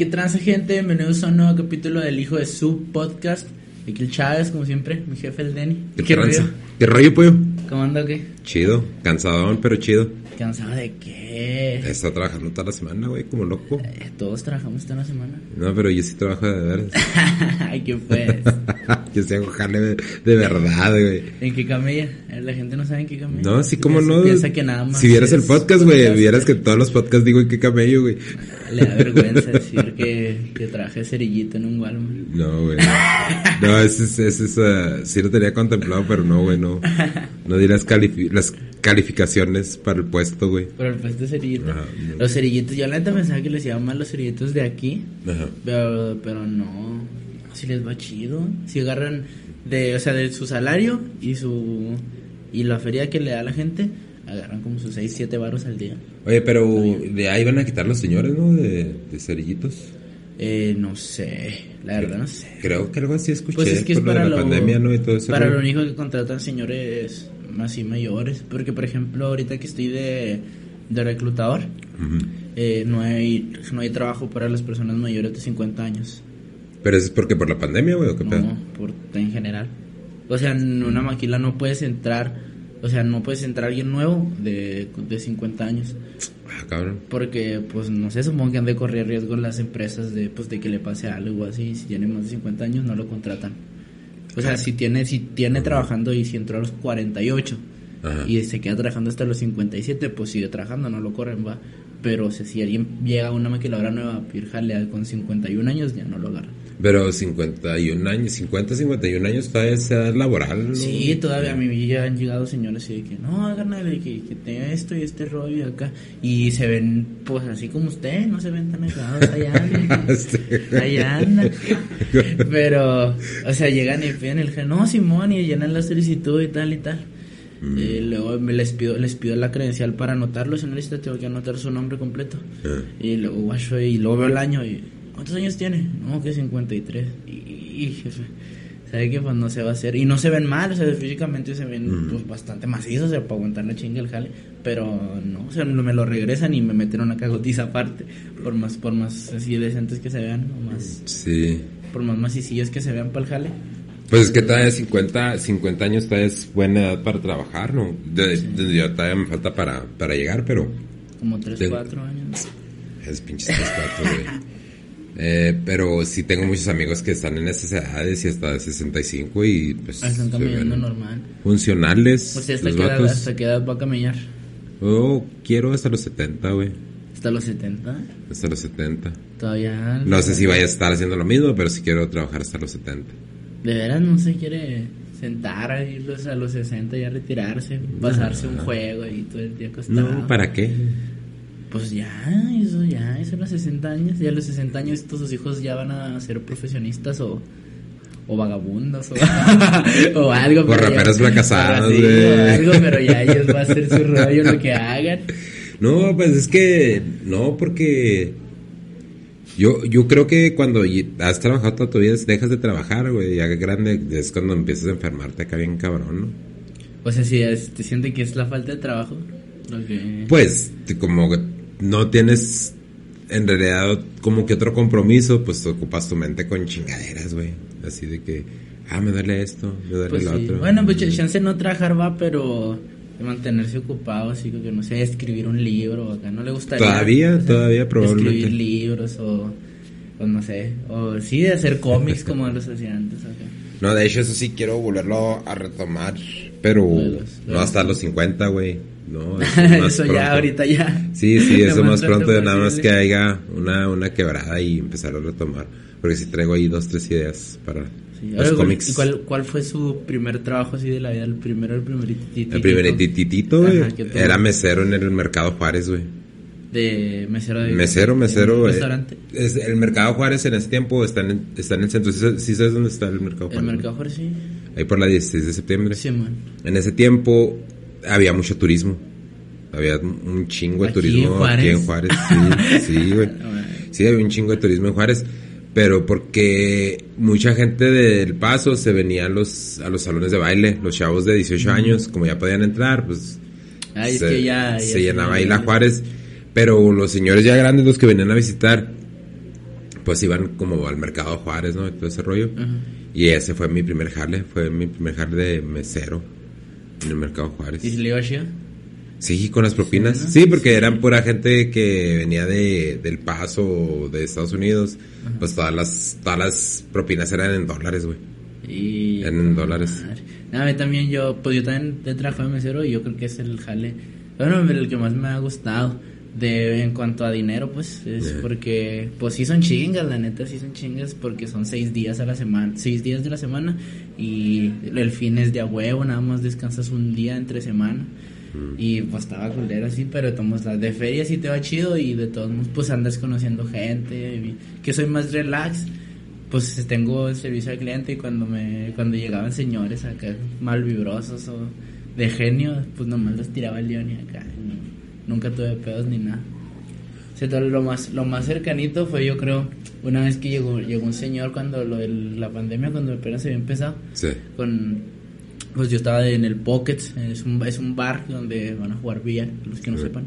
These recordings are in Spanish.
¿qué transa, gente? Bienvenidos a un nuevo capítulo del Hijo de su podcast. Aquí el Chávez, como siempre, mi jefe, el Denny. ¿Qué, tranza? ¿Qué rollo, pollo? ¿Cómo anda o qué? Chido, cansadón, pero chido. ¿Cansado de qué? Estado trabajando toda la semana, güey, como loco. Eh, Todos trabajamos esta una semana. No, pero yo sí trabajo de veras. Ay, ¿qué pues? yo sí hago jale de, de verdad, güey. ¿En qué camella? Eh, La gente no sabe en qué camella. No, así como no. Piensa que nada más. Si vieras el podcast, güey, vieras que todos los podcasts digo en qué camello, güey. Le da vergüenza decir que, que traje cerillito en un Walmart. No, güey. No, ese es, ese es, ah, sí lo tenía contemplado, pero no, güey, no. No di las, califi- las calificaciones para el puesto, güey. Pero el puesto de cerillito. Ajá. Los cerillitos, yo la neta pensaba que les iban mal los cerillitos de aquí. Ajá. Pero, pero no, si les va chido. Si agarran de, o sea, de su salario y su y la feria que le da a la gente, agarran como sus 6, 7 baros al día. Oye, pero de ahí van a quitar los señores, ¿no? De, de cerillitos. Eh, no sé, la verdad no sé. Creo que algo así escuché Pues es que es lo para la pandemia, ¿no? Y todo eso. para lo único que contratan señores así mayores. Porque, por ejemplo, ahorita que estoy de, de reclutador, eh, no, hay, no hay trabajo para las personas mayores de 50 años. Pero eso es porque por la pandemia, güey, o qué pedo. No, por, en general. O sea, en una maquila no puedes entrar, o sea, no puedes entrar alguien nuevo de, de 50 años. Ah, cabrón. Porque, pues, no sé, supongo que han de correr riesgo las empresas de, pues, de que le pase algo así. Si tiene más de 50 años, no lo contratan. O sea, si tiene, si tiene trabajando y si entró a los 48 Ajá. y se queda trabajando hasta los 57, pues sigue trabajando, no lo corren, va. Pero, o sea, si alguien llega a una maquiladora nueva a pedir con 51 años, ya no lo agarran. Pero 51 años, 50, 51 años todavía es edad laboral, ¿no? Sí, todavía a mí ya han llegado señores y de que no, hagan que, que tenga esto y este rollo acá. Y se ven, pues así como usted, no se ven tan alejados allá. Sí. allá anda. Pero, o sea, llegan y piden el no, Simón, y llenan la solicitud y tal y tal. Mm. Eh, luego me les pido, les pido la credencial para anotarlo, si no necesita tengo que anotar su nombre completo. Ah. Y luego guacho, y luego veo el año y ¿cuántos años tiene? No, que 53. Y, y jefe, sabe que pues no se va a hacer y no se ven mal, o sea, físicamente se ven Mm. pues, bastante macizos, o sea, para aguantar la chinga el jale, pero no, o sea, me lo regresan y me meten una cagotiza aparte, por más por más así decentes que se vean, o más Sí. por más macicillos que se vean para el jale. Pues es que todavía 50, 50 años todavía es buena edad para trabajar, ¿no? De, de- ya todavía me falta para, para llegar, pero Como 3, Tengo- 4 años. es pinches tres, cuatro, güey. Eh, pero sí tengo muchos amigos que están en esas edades y hasta de 65 y pues Ah, Están caminando normal. funcionales. O sea, hasta qué, edad, vatos. hasta qué edad va a caminar. Oh, quiero hasta los 70, güey. Hasta los 70. Hasta los 70. Todavía. No sé si vaya a estar haciendo lo mismo, pero sí quiero trabajar hasta los 70. De veras no se quiere sentar ahí los- a los 60 y a retirarse, pasarse un juego y todo el día acostado. No, ¿para qué? Pues ya, eso ya, eso a los 60 años. Ya a los 60 años todos sus hijos ya van a ser profesionistas o, o vagabundos o, o algo. O raperos fracasados, Sí, o algo, pero ya ellos va a ser su rollo lo que hagan. No, pues es que no, porque yo, yo creo que cuando has trabajado toda tu vida dejas de trabajar, güey, ya grande es cuando empiezas a enfermarte acá bien cabrón, ¿no? O sea, si te siente que es la falta de trabajo. Que... Pues como no tienes en realidad como que otro compromiso, pues ocupas tu mente con chingaderas, güey, así de que, ah, me duele esto, me duele Pues lo sí. otro. Bueno, pues ch- chance no trabajar va, pero de mantenerse ocupado, así que no sé, escribir un libro acá, no le gustaría. Todavía, o sea, todavía, probablemente. Escribir libros o, o no sé, o sí, de hacer cómics como los hacía antes acá. No, de hecho eso sí quiero volverlo a retomar, pero Juegos, no hasta los 50, güey. No, eso es más Eso ya, ahorita ya. Sí, sí, eso más pronto nada más que haya una, una quebrada y empezar a retomar. Porque sí traigo ahí dos, tres ideas para Sí, los cómics. ¿y cuál, cuál fue su primer trabajo así de la vida? El primero, el primeritito. El primer tititito, güey, era mesero en el Mercado Juárez, güey. De mesero de... Mesero, de mesero. un eh, restaurante. es- el Mercado Juárez en ese tiempo está en, está en el centro. ¿Sí, sabes dónde está el Mercado El Juárez? mercado Juárez, sí. Ahí por la 16 de septiembre. Sí, man. En ese tiempo había mucho turismo. Había un chingo de ¿Aquí turismo en aquí en Juárez. Sí, sí, güey. Sí, había un chingo de turismo en Juárez. Pero porque mucha gente del paso se venía a los, a los salones de baile. Los chavos de 18 años, como ya podían entrar, pues Ay, es se, que ya... ya se se llenaba ahí la Juárez. Pero los señores ya grandes, los que venían a visitar, pues iban como al mercado Juárez, ¿no? Y todo ese rollo. Y ese fue mi primer jale, fue mi primer jale de mesero en el mercado Juárez. ¿Y si le iba chido? Sí, con las propinas. Sí, porque eran pura gente que venía de, del Paso de Estados Unidos. Pues todas las, todas las propinas eran en dólares, güey. Y... Eran en dólares. Nada, también yo, pues yo también he trabajado de mesero y yo creo que es el jale, bueno, el que más me ha gustado de en cuanto a dinero, pues es porque, pues sí son chingas, la neta sí son chingas porque son seis días a la semana, seis días de la semana y el fin es de a huevo, nada más descansas un día entre semana. Y pues estaba culera así, pero tomamos la de feria sí te va chido y de todos modos pues andas conociendo gente, que soy más relax, pues tengo el servicio al cliente y cuando me cuando llegaban señores acá mal vibrosos o de genio, pues nomás los tiraba el león y acá. Nunca tuve pedos ni nada. O sea, lo más lo más cercanito fue yo creo una vez que llegó llegó un señor cuando lo de la pandemia cuando apenas se había empezado Sí. con pues yo estaba en el Pocket, es un, es un bar donde van a jugar billar, los que no sepan.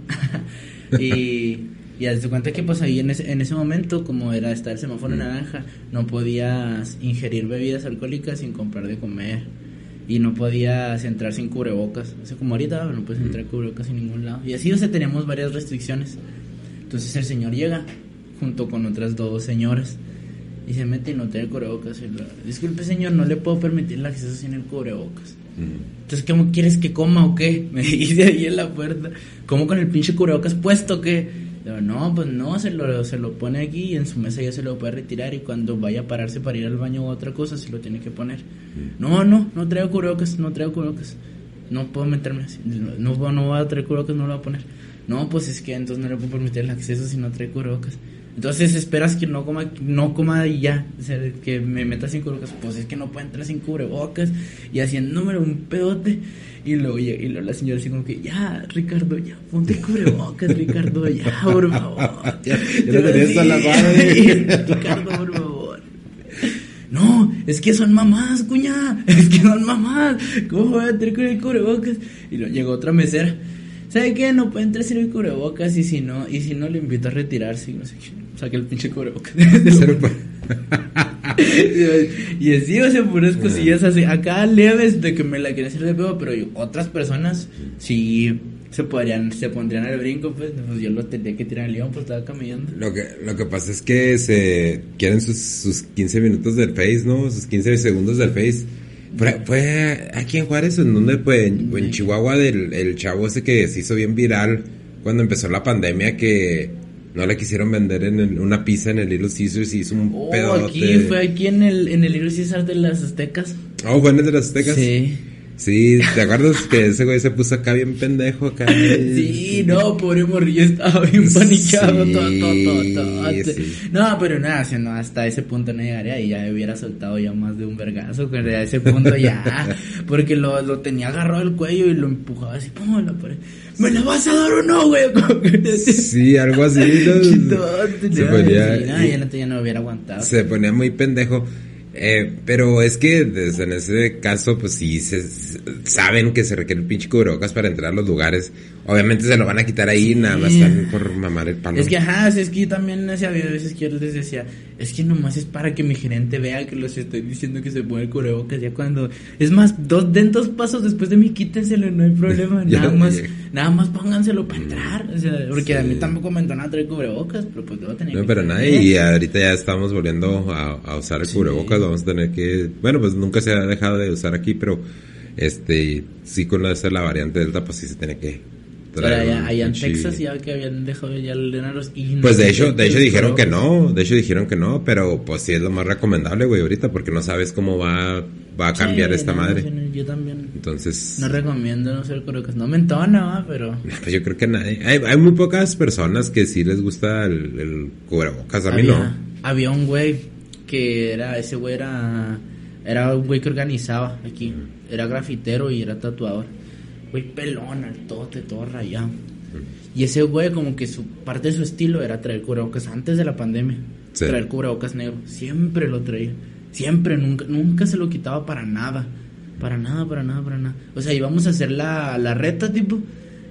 y y haz de cuenta que pues ahí en ese, en ese momento, como era estar el semáforo naranja, no podías ingerir bebidas alcohólicas sin comprar de comer. Y no podías entrar sin cubrebocas. O sea, como ahorita no puedes entrar cubrebocas en ningún lado. Y así, o sea, teníamos varias restricciones. Entonces el señor llega junto con otras dos señoras y se mete y no tiene cubrebocas. Y lo, Disculpe, señor, no le puedo permitir el acceso sin el cubrebocas. Entonces, ¿cómo quieres que coma o qué? Me dice ahí en la puerta. ¿Cómo con el pinche cubrebocas puesto que Digo, no, pues no, se lo, se lo pone aquí y en su mesa ya se lo puede retirar y cuando vaya a pararse para ir al baño o otra cosa se lo tiene que poner. No, no, no traigo cubrebocas, no traigo cubrebocas. No puedo meterme así. No, no, no voy a traer cubrebocas, no lo voy a poner. No, pues es que entonces no le puedo permitir el acceso si no trae cubrebocas. Entonces esperas que no coma, no coma y ya, o sea, que me meta sin cubrebocas. Pues es que no puede entrar sin cubrebocas y haciéndome un pedote. Y luego, y luego la señora así como que, ya, Ricardo, ya, ponte cubrebocas, Ricardo, ya, por favor. ya, ya lo tenías a la madre. Ricardo, por favor. No, es que son mamás, cuña, es que son mamás. ¿Cómo voy a tener con el cubrebocas? Y luego llegó otra mesera. ¿Sabe qué? No puede entrar sin el cubrebocas y si no, y si no le invito a retirarse y no sé qué. Saque el pinche cubrebocas. y así, o sea, puras cosillas así. Acá leves de que me la quieren hacer de pedo, pero yo- otras personas sí se podrían, se pondrían al brinco, pues, pues yo lo tendría que tirar al león, pues estaba caminando. Lo que, lo que pasa es que se quieren sus, sus 15 minutos del Face, ¿no? Sus 15 segundos del Face. Fue, fue aquí en Juárez, ¿en dónde? En, en Chihuahua, del el chavo ese que se hizo bien viral cuando empezó la pandemia que no le quisieron vender en el- una pizza en el Little Caesars y hizo un Oh, pedote. aquí fue aquí en el, en el libro César de las Aztecas. Oh, fue en el de las Aztecas. Sí. Sí, ¿te acuerdas que ese güey se puso acá bien pendejo acá? Sí, no, pobre morrillo estaba bien paniqueado, Sí, todo, todo, todo, todo. sí. No, pero nada, si no, hasta ese punto no llegaría y ya hubiera soltado ya más de un vergazo, que a ese punto ya, porque lo, lo tenía agarrado el cuello y lo empujaba así, pum, a la pared. ¿Me la vas a dar o no, güey? Sí, algo así. ¿no? "Chitote", Se ya, ponía- sí, no, ya no, te- ya no hubiera aguantado. se ponía muy pendejo. Eh, pero es que desde en ese caso, pues sí, se, saben que se requiere el pinche cubrebocas para entrar a los lugares. Obviamente se lo van a quitar ahí, nada más están por mamar el palo. Es que, ajá, es que yo también sea, había veces que yo les decía, es que nomás es para que mi gerente vea que los estoy diciendo que se pone el cubrebocas ya cuando... Es más, dos, den dos pasos después de mí, quítenselo, no hay problema, nada más. Nada más pónganselo para entrar, o sea, porque a mí tampoco me entonaba traer cubrebocas, pero pues luego tenía No, que pero tener. nada, y ahorita ya estamos volviendo a, a usar el Sí. cubrebocas, vamos a tener que, bueno, pues nunca se ha dejado de usar aquí, pero este, sí con la, la variante Delta, pues sí se tiene que allá, allá en Texas ya que habían dejado ya el los y no Pues de hecho, de hecho dijeron que no, de hecho dijeron que no, pero pues sí es lo más recomendable, güey, ahorita, porque no sabes cómo va, va a cambiar Sí, esta no, madre. no, Yo también Entonces, no recomiendo no usar cubrebocas, no me entona, ¿va? pero... pues yo creo que nadie, hay, hay muy pocas personas que sí les gusta el, el cubrebocas, a mí había, no. Había un güey que era, ese güey era, era un güey que organizaba aquí, era grafitero y era tatuador. Güey pelón, altote, todo rayado. Y ese güey como que su parte de su estilo era traer cubrebocas antes de la pandemia. Sí. Traer cubrebocas negro. Siempre lo traía. Siempre, nunca, nunca se lo quitaba para nada. Para nada, para nada, para nada. O sea, íbamos a hacer la, la reta, tipo,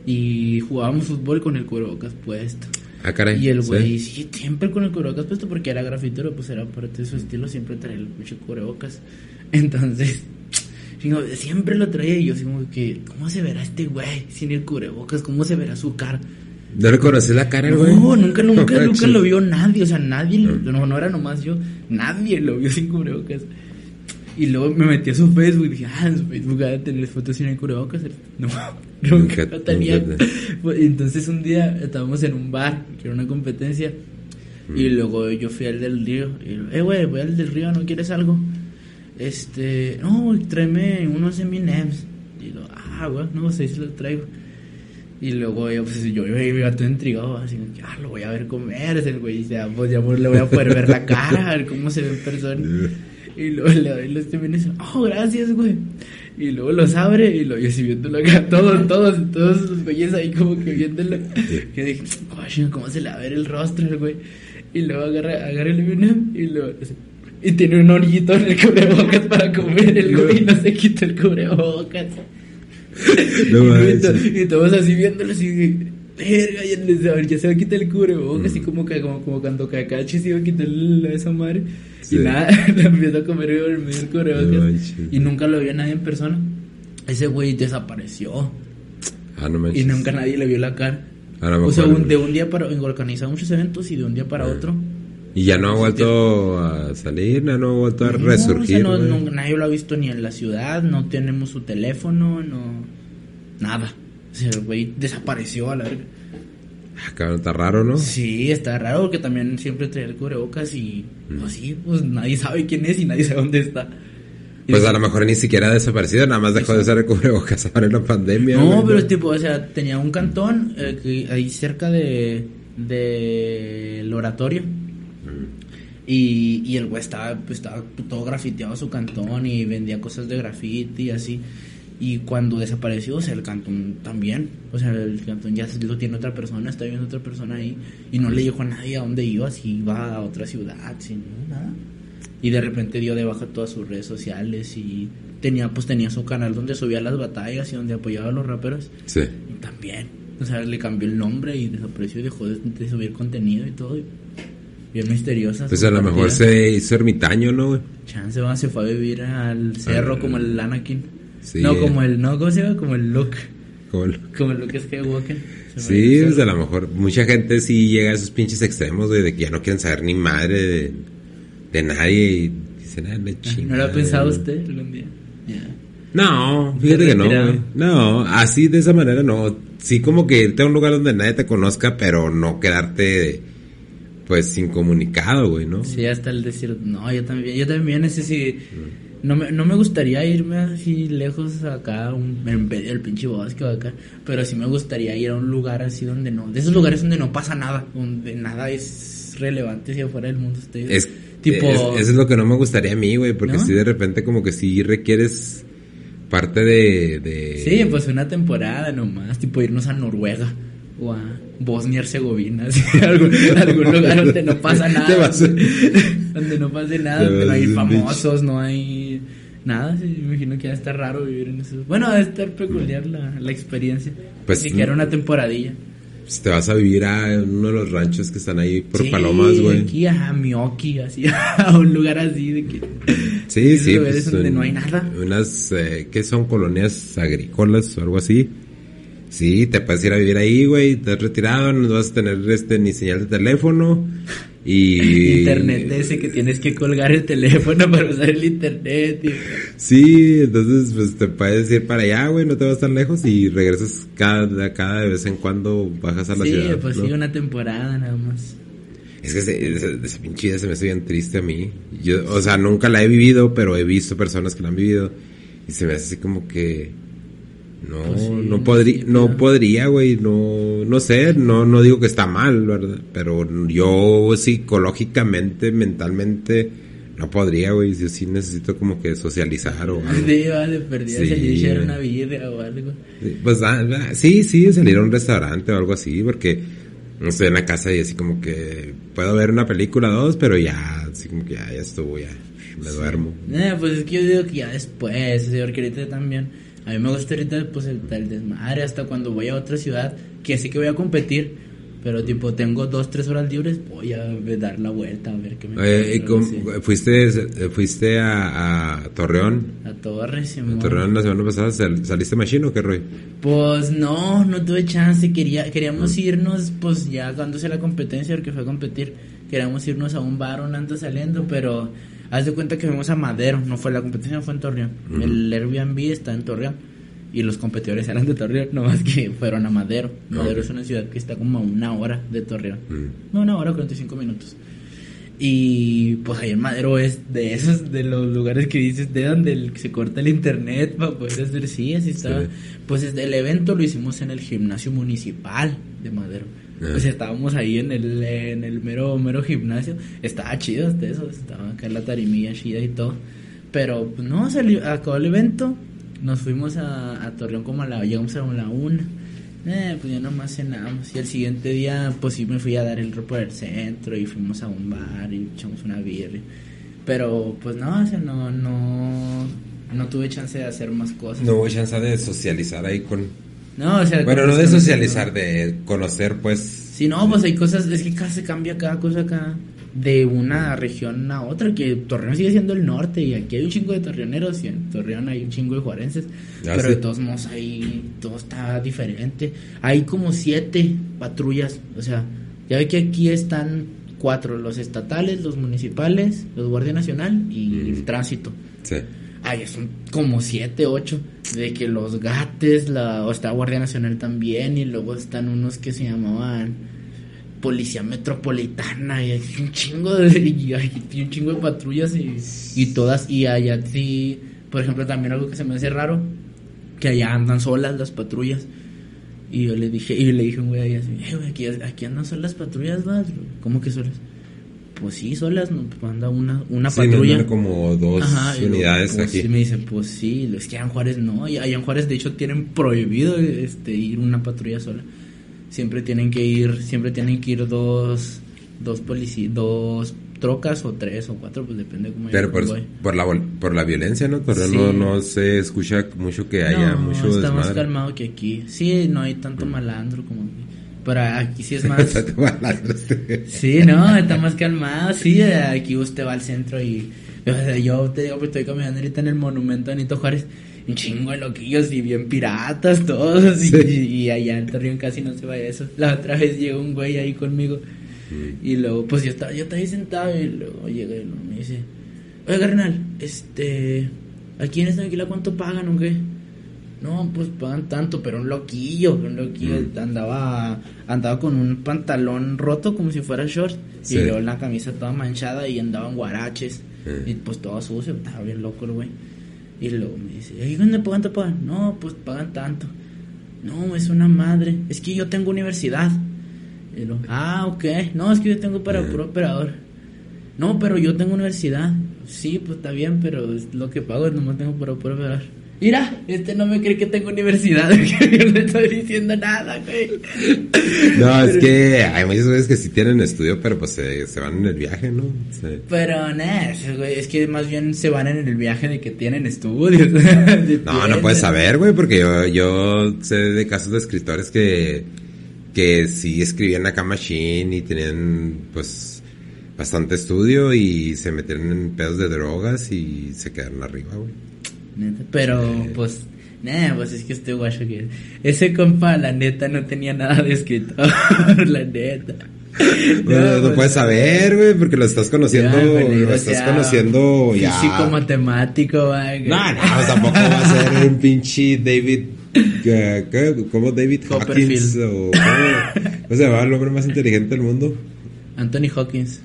y jugábamos fútbol con el cubrebocas puesto. Ah, caray. Y el güey, sí. siempre con el cubrebocas puesto porque era grafitero, pues era parte de su estilo, siempre traía el cubrebocas. Entonces, siempre lo traía y yo así como que, ¿cómo se verá este güey sin el cubrebocas? ¿Cómo se verá su cara? ¿No le conoces la cara, güey? No, nunca, nunca, nunca lo vio nadie, o sea, nadie, no, no era nomás yo, nadie lo vio sin cubrebocas. Y luego me metí a su Facebook y dije, ah, en su Facebook a tener fotos sin el cubrebocas. No, nunca, no tenía. Entonces un día estábamos en un bar, que era una competencia, y mm. luego yo fui al del río. Y, eh, güey, voy al del río, ¿no quieres algo? Este, no, tráeme unos M&M's. Y digo, ah, güey, no sé si los traigo. Y luego yo, pues, yo, iba todo intrigado, así que, ah, lo voy a ver comer, el güey, ya, pues ya le voy a poder ver la cara, a ver cómo se ve en persona. Y luego le doy los temenes, oh, gracias, güey. Y luego los abre y lo yo así viéndolo acá, todos, todos, todos los güeyes ahí como que viéndolo. Que dije, coño, ¿cómo se le va a ver el rostro, güey? Y luego agarra, agarra el M&M y lo... Y tiene un orillito en el cubrebocas para comer el güey y no se quita el cubrebocas. No y, y, todos así viéndolo así, verga, ya, ya se va a quitar el cubrebocas, así como, como, como cuando Kakashi se iba a quitar esa madre. Y nada, le empiezo a comer el medio cubrebocas. y nunca lo vio nadie en persona. Ese güey desapareció. Ah, no Y nunca nadie le vio la cara. Ah, o sea, de un día para organizar muchos eventos y de un día para ah. otro. Y ya no ha vuelto a salir, no ha vuelto a resurgir. no, nadie lo ha visto ni en la ciudad, no tenemos su teléfono, no. Nada. O sea, el güey desapareció a la verga. Ah, está raro, ¿no? Sí, está raro porque también siempre trae el cubrebocas y mm. pues sí, pues nadie sabe quién es y nadie sabe dónde está. pues a lo mejor ni siquiera ha desaparecido, nada más dejó de ser el cubrebocas ahora en la pandemia. No, pero es tipo, o sea, tenía un cantón eh, ahí cerca de del oratorio. Y, y el güey estaba, pues, estaba todo grafiteado su cantón y vendía cosas de grafiti y así. Y cuando desapareció, o sea, el cantón también. O sea, el cantón ya lo tiene otra persona, está viendo otra persona ahí. Y no le dijo a nadie a dónde iba, si iba a otra ciudad, sin nada. Y de repente dio de baja todas sus redes sociales y tenía, pues tenía su canal donde subía las batallas y donde apoyaba a los raperos. Sí. Y también. O sea, le cambió el nombre y desapareció y dejó de, subir contenido y todo. Bien misteriosa. Pues a lo mejor se hizo ermitaño, ¿no, güey? Chance, va, se fue a vivir al cerro ah. como el Anakin. No, como el, no, ¿cómo se llama? Como el look. Como el, como el Luke Skywalker. Sí, pues a lo mejor mucha gente sí llega a esos pinches extremos de, que ya no quieren saber ni madre de, nadie y dicen, ah, la ¿No lo ha pensado usted algún día? No, fíjate que no, No, así de esa manera no. Sí, como que irte a un lugar donde nadie te conozca, pero no quedarte, pues, incomunicado, güey, ¿no? Sí, hasta el decir, no, yo también, yo también ese sí. No me, no me gustaría irme así lejos acá, un, el pinche bosque o acá, pero sí me gustaría ir a un lugar así donde no, de esos lugares donde no pasa nada, donde nada es relevante hacia afuera del mundo. Es, tipo... eso es lo que no me gustaría a mí, güey, porque si de repente como que sí requieres parte de, de... Sí, pues una temporada nomás, tipo irnos a Noruega o a Bosnia Herzegovina, algún, algún lugar donde no pasa nada, donde no pase nada, donde no hay famosos, no hay nada, me imagino que va a estar raro vivir en eso. Bueno, va a estar peculiar la, la experiencia, pues, que era una temporadilla. Si te vas a vivir a uno de los ranchos que están ahí por Palomas, güey. aquí a Mioki, así, a un lugar así de que... Sí, sí. Pues, donde no hay nada. Unas, eh, ¿qué son? Colonias agrícolas o algo así Sí, te puedes ir a vivir ahí, güey, te has retirado, no vas a tener este ni señal de teléfono y... internet ese que tienes que colgar el teléfono para usar el internet. Sí, entonces pues te puedes ir para allá, güey, no te vas tan lejos y regresas cada, cada de vez en cuando bajas a la ciudad. Sí, pues sí, una temporada nada más. Es que ese, pinche vida se me hace bien triste a mí. Yo, o sea, nunca la he vivido, pero he visto personas que la han vivido y se me hace así como que no, pues no podría, no podría, güey, no, no sé, no, no digo que está mal, ¿verdad? Pero yo psicológicamente, mentalmente, no podría, güey, yo sí necesito como que socializar o algo. Sí, vale, perdí sí. una vida o algo. Pues, ah, ah, sí, sí, salir a un restaurante o algo así, porque no estoy en la casa y así como que puedo ver una película o dos, pero ya, así como que ya, ya estuvo, ya, me duermo. Eh, pues es que yo digo que ya después, señor, que ahorita también a mí me gusta ahorita pues el, desmadre hasta cuando voy a otra ciudad, que sé que voy a competir, Pero tipo, tengo dos, tres horas libres, voy a dar la vuelta a ver qué me eh, ¿Fuiste, fuiste a, a Torreón? A Torres, A Torreón la semana pasada, ¿saliste machino o qué rollo? Pues no, no tuve chance, quería, queríamos mm. irnos, pues ya cuando se la competencia, porque fue a competir, queríamos irnos a un bar un ando saliendo, pero haz de cuenta que fuimos a Madero, no fue la competencia, fue en Torreón. El Airbnb está en Torreón y los competidores eran de Torreón, nomás que fueron a Madero. Madero es una ciudad que está como a una hora de Torreón. Mm. No, una hora, 45 minutos. Y pues ahí en Madero es de esos, de los lugares que dices, de donde se corta el internet para poder hacer, sí, así estaba. Pues el evento lo hicimos en el gimnasio municipal de Madero. Pues estábamos ahí en el, en el mero, mero gimnasio. Estaba chido hasta eso, estaba acá en la tarimilla chida y todo. Pero pues no, salió, acabó el evento, nos fuimos a, Torreón como a la, llegamos a la una. Eh, pues ya nomás cenamos. Y el siguiente día, pues sí me fui a dar el ropo del centro y fuimos a un bar y echamos una birria. Pero pues no, o sea, no, no, no tuve chance de hacer más cosas. No hubo chance de socializar ahí con... No, o sea... Bueno, no de socializar, de conocer pues... Sí, no, pues hay cosas, es que casi cambia cada cosa acá de una región a otra, que Torreón sigue siendo el norte y aquí hay un chingo de torreoneros y en Torreón hay un chingo de juarenses, pero de todos modos ahí todo está diferente. Hay como siete patrullas, o sea, ya ve que aquí están cuatro, los estatales, los municipales, los Guardia Nacional y el tránsito. Sí. Ay, son como siete, ocho, de que los gates, la, o está Guardia Nacional también, y luego están unos que se llamaban policía metropolitana y hay un chingo de y un chingo de patrullas y, y todas y allá sí por ejemplo también algo que se me hace raro que allá andan solas las patrullas y yo le dije y le dije un güey así eh, aquí, aquí andan solas las patrullas ¿vas? ¿cómo que solas? Pues sí solas no pues anda una una sí, patrulla como dos unidades pues, aquí y me dice pues sí es que en Juárez no y allá en Juárez de hecho tienen prohibido este ir una patrulla sola siempre tienen que ir, siempre tienen que ir dos, dos policías, dos trocas o tres o cuatro, pues depende de cómo Pero por, por, la, por la violencia, ¿no? Pero no, no se escucha mucho que haya no, mucho está más calmado que aquí. Sí, no hay tanto mm. malandro como aquí. Pero aquí sí es más... sí, no, está más calmado. Sí, aquí usted va al centro y... Yo te digo, pues estoy caminando ahorita en el monumento a Anito Juárez un chingo de loquillos y bien piratas todos. Y, allá en Torreón casi no se va eso. La otra vez llegó un güey ahí conmigo. Mm. Y luego, pues yo estaba, yo estaba ahí sentado y luego llega y me dice, oye, carnal, este, aquí en esta alquila cuánto pagan o qué? No, pues pagan tanto, pero un loquillo, un loquillo mm. andaba, andaba con un pantalón roto como si fuera short y luego la camisa toda manchada y andaba en guaraches mm. y pues todo sucio, estaba bien loco el güey. Y luego me dice, ¿y dónde cuánto pagan? No, pues pagan tanto. No, es una madre. Es que yo tengo universidad. Y luego, ah, ok. No, es que yo tengo para puro operador. No, pero yo tengo universidad. Sí, pues está bien, pero es lo que pago, nomás tengo para puro operador. Mira, este no me cree que tengo universidad, yo no estoy diciendo nada, güey. No, es que hay muchas veces que sí tienen estudio, pero pues se, se van en el viaje, ¿no? Pero, nada, güey, es que más bien se van en el viaje de que tienen estudios. no, no puedes saber, güey, porque yo, yo sé de casos de escritores que, que sí escribían acá machine y tenían, pues, bastante estudio y se metieron en pedos de drogas y se quedaron arriba, güey. Pero, pues, nada, pues es que este guacho que. Ese compa, la neta, no tenía nada de escritor, la neta. No, no, puedes saber, güey, porque lo estás conociendo, lo estás conociendo ya. Físico matemático, güey. No, no, tampoco va a ser un pinche David, ¿qué? ¿cómo David Hawkins? O, ¿cómo, se llama el hombre más inteligente del mundo? Anthony Hawkins.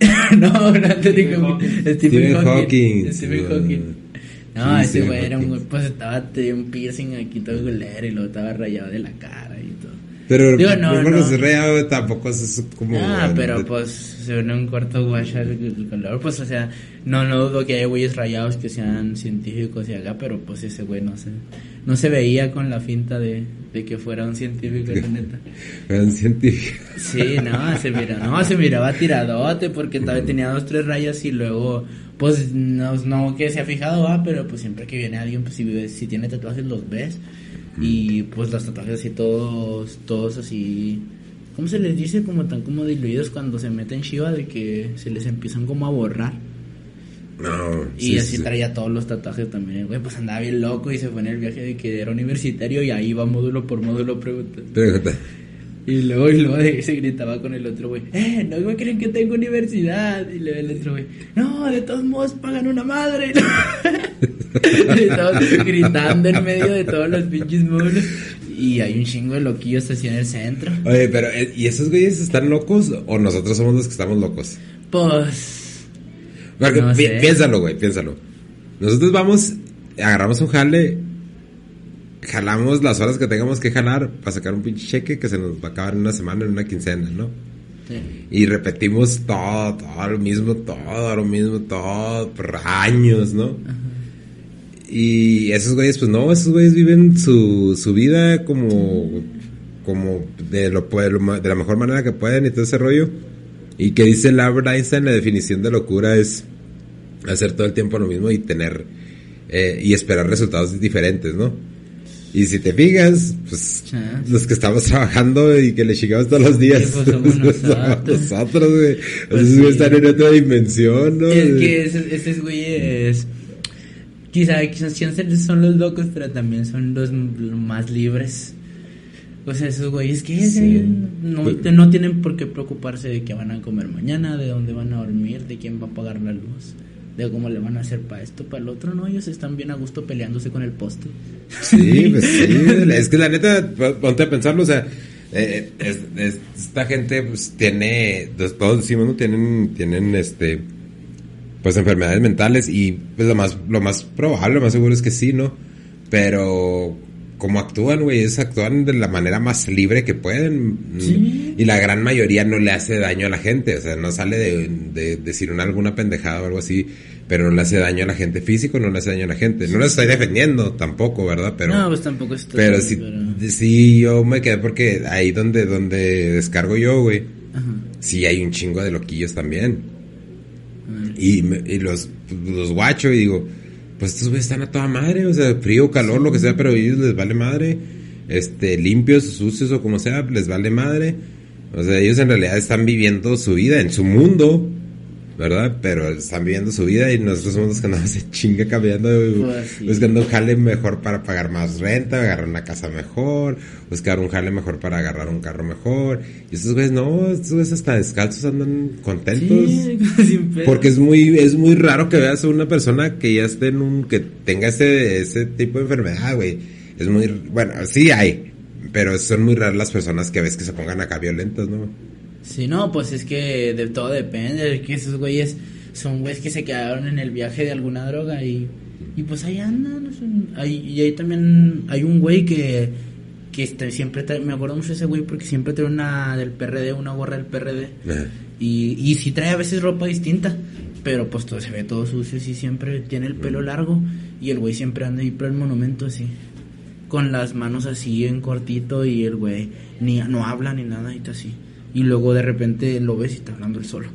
no, no Anthony Hawkins. Stephen Hawking. Stephen Hawking. No, ese güey era un pues estaba tenía un piercing aquí todo culero y luego estaba rayado de la cara y todo. Pero Digo, no, no. se rayado tampoco es como. Ah, pero pues se ve en un cuarto guacha el, color, pues o sea, no, no dudo que haya güeyes rayados que sean científicos y acá, pero pues ese güey no se, no se veía con la finta de, de que fuera un científico, la neta. Era un científico. Sí, no, se mira, no, se miraba tiradote porque tal vez tenía dos, tres rayas y luego pues no, no que se ha fijado, ah, pero pues siempre que viene alguien, pues si, si tiene tatuajes los ves. Y pues los tatuajes así todos, todos así, ¿cómo se les dice? Como tan como diluidos cuando se meten Shiva de que se les empiezan como a borrar. No, y así traía todos los tatuajes también, güey, pues andaba bien loco y se fue en el viaje de que era universitario y ahí va módulo por módulo preguntando. Y luego, y luego se gritaba con el otro güey, eh, no me creen que tengo universidad. Y luego el otro güey, no, de todos modos pagan una madre. todos gritando en medio de todos los pinches módulos. Y hay un chingo de loquillos así en el centro. Oye, pero, eh, ¿y esos güeyes están locos o nosotros somos los que estamos locos? Pues. Piénsalo, güey, piénsalo. Nosotros vamos, agarramos un jale, jalamos las horas que tengamos que jalar para sacar un pinche cheque que se nos va a acabar en una semana, en una quincena, ¿no? Sí. Y repetimos todo, todo lo mismo, todo lo mismo, todo por años, ¿no? Ajá. Y esos güeyes, pues no, esos güeyes viven su, su vida como, como de, lo, de la mejor manera que pueden y todo ese rollo. Y que dice Albert Einstein, la definición de locura es hacer todo el tiempo lo mismo y tener eh, y esperar resultados diferentes, ¿no? Y si te fijas, pues los que estamos trabajando y que le llegamos todos los días, pues somos nosotros, güey. Pues están en otra dimensión, ¿no? Es que esos güeyes Quizá, quizás son los locos, pero también son los más libres. O sea, esos güeyes que no, no, tienen por qué preocuparse de qué van a comer mañana, de dónde van a dormir, de quién va a pagar la luz, de cómo le van a hacer para esto, para el otro. No, ellos están bien a gusto peleándose con el poste. Sí, pues sí. es que la neta, ponte a pensarlo, o sea, eh, esta gente pues tiene, todos decimos, ¿no? Tienen, tienen este pues enfermedades mentales y pues lo más lo más probable, lo más seguro es que sí, ¿no? Pero como actúan, güey, es actúan de la manera más libre que pueden y la gran mayoría no le hace daño a la gente, o sea, no sale de, decir una alguna pendejada o algo así, pero no le hace daño a la gente físico, no le hace daño a la gente. No lo estoy defendiendo tampoco, ¿verdad? Pero No, pues tampoco estoy Pero sí sí yo me quedé porque ahí donde donde descargo yo, güey. Sí hay un chingo de loquillos también. Y, y los, los guacho y digo, pues estos están a toda madre, o sea, frío, calor, lo que sea, pero a ellos les vale madre. Este, limpios, sucios o como sea, les vale madre. O sea, ellos en realidad están viviendo su vida en su mundo ¿verdad? Pero están viviendo su vida y nosotros somos los que andamos de chinga cambiando, pues buscando un jale mejor para pagar más renta, agarrar una casa mejor, buscar un jale mejor para agarrar un carro mejor. Y estos güeyes no, estos güeyes hasta descalzos andan contentos. porque es muy, es muy raro que veas a una persona que ya esté en un, que tenga ese, ese tipo de enfermedad, güey. Es muy, bueno, sí hay, pero son muy raras las personas que ves que se pongan acá violentas, ¿no? Sí, no, pues es que de todo depende, de que esos güeyes son güeyes que se quedaron en el viaje de alguna droga y, y pues ahí andan. y ahí también hay un güey que, que este, siempre trae, me acuerdo mucho de ese güey porque siempre trae una del PRD, una gorra del PRD. Y, y sí trae a veces ropa distinta, pero pues todo se ve todo sucio, y siempre tiene el pelo largo y el güey siempre anda ahí por el monumento así. Con las manos así en cortito y el güey ni no habla ni nada y está así y luego de repente lo ves y está hablando él solo.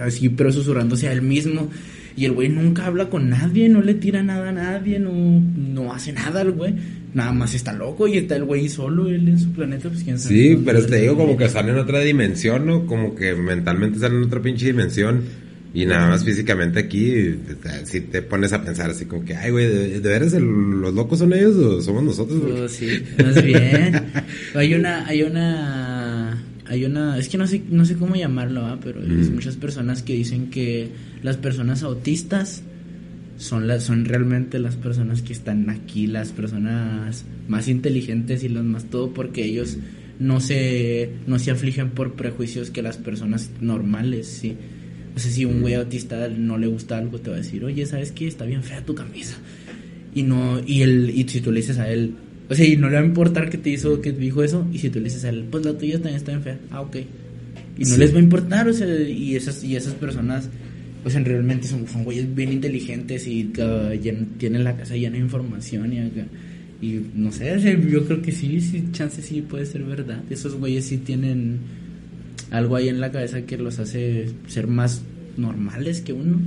así, pero susurrándose a él mismo. Y el güey nunca habla con nadie, no le tira nada a nadie, no, no hace nada el güey. Nada más está loco y está el güey solo, él en su planeta, pues quién sabe. Sí, pero te digo como que están en otra dimensión, ¿no? Como que mentalmente están en otra pinche dimensión. Y nada más físicamente aquí, si te pones a pensar así como que, ay, güey, ¿de, veras los locos son ellos o somos nosotros? Pues sí, más bien. hay una, hay una hay una, es que no sé, no sé cómo llamarlo, pero hay muchas personas que dicen que las personas autistas son las, son realmente las personas que están aquí, las personas más inteligentes y las más todo, porque ellos no se, no se afligen por prejuicios que las personas normales, sí. O sea, si un güey autista no le gusta algo, te va a decir, oye, ¿sabes qué? Está bien fea tu camisa. Y no, y él, y si tú le dices a él, o sea, y no le va a importar que te hizo, que te dijo eso. Y si tú le dices a él, pues la tuya también está bien fea. Ah, ok. Y no les va a importar, o sea, y esas, y esas personas, pues en realmente son, son güeyes bien inteligentes y tienen la casa llena de información y Y no sé, yo creo que sí, sí, chance sí puede ser verdad. Esos güeyes sí tienen algo ahí en la cabeza que los hace ser más normales que uno.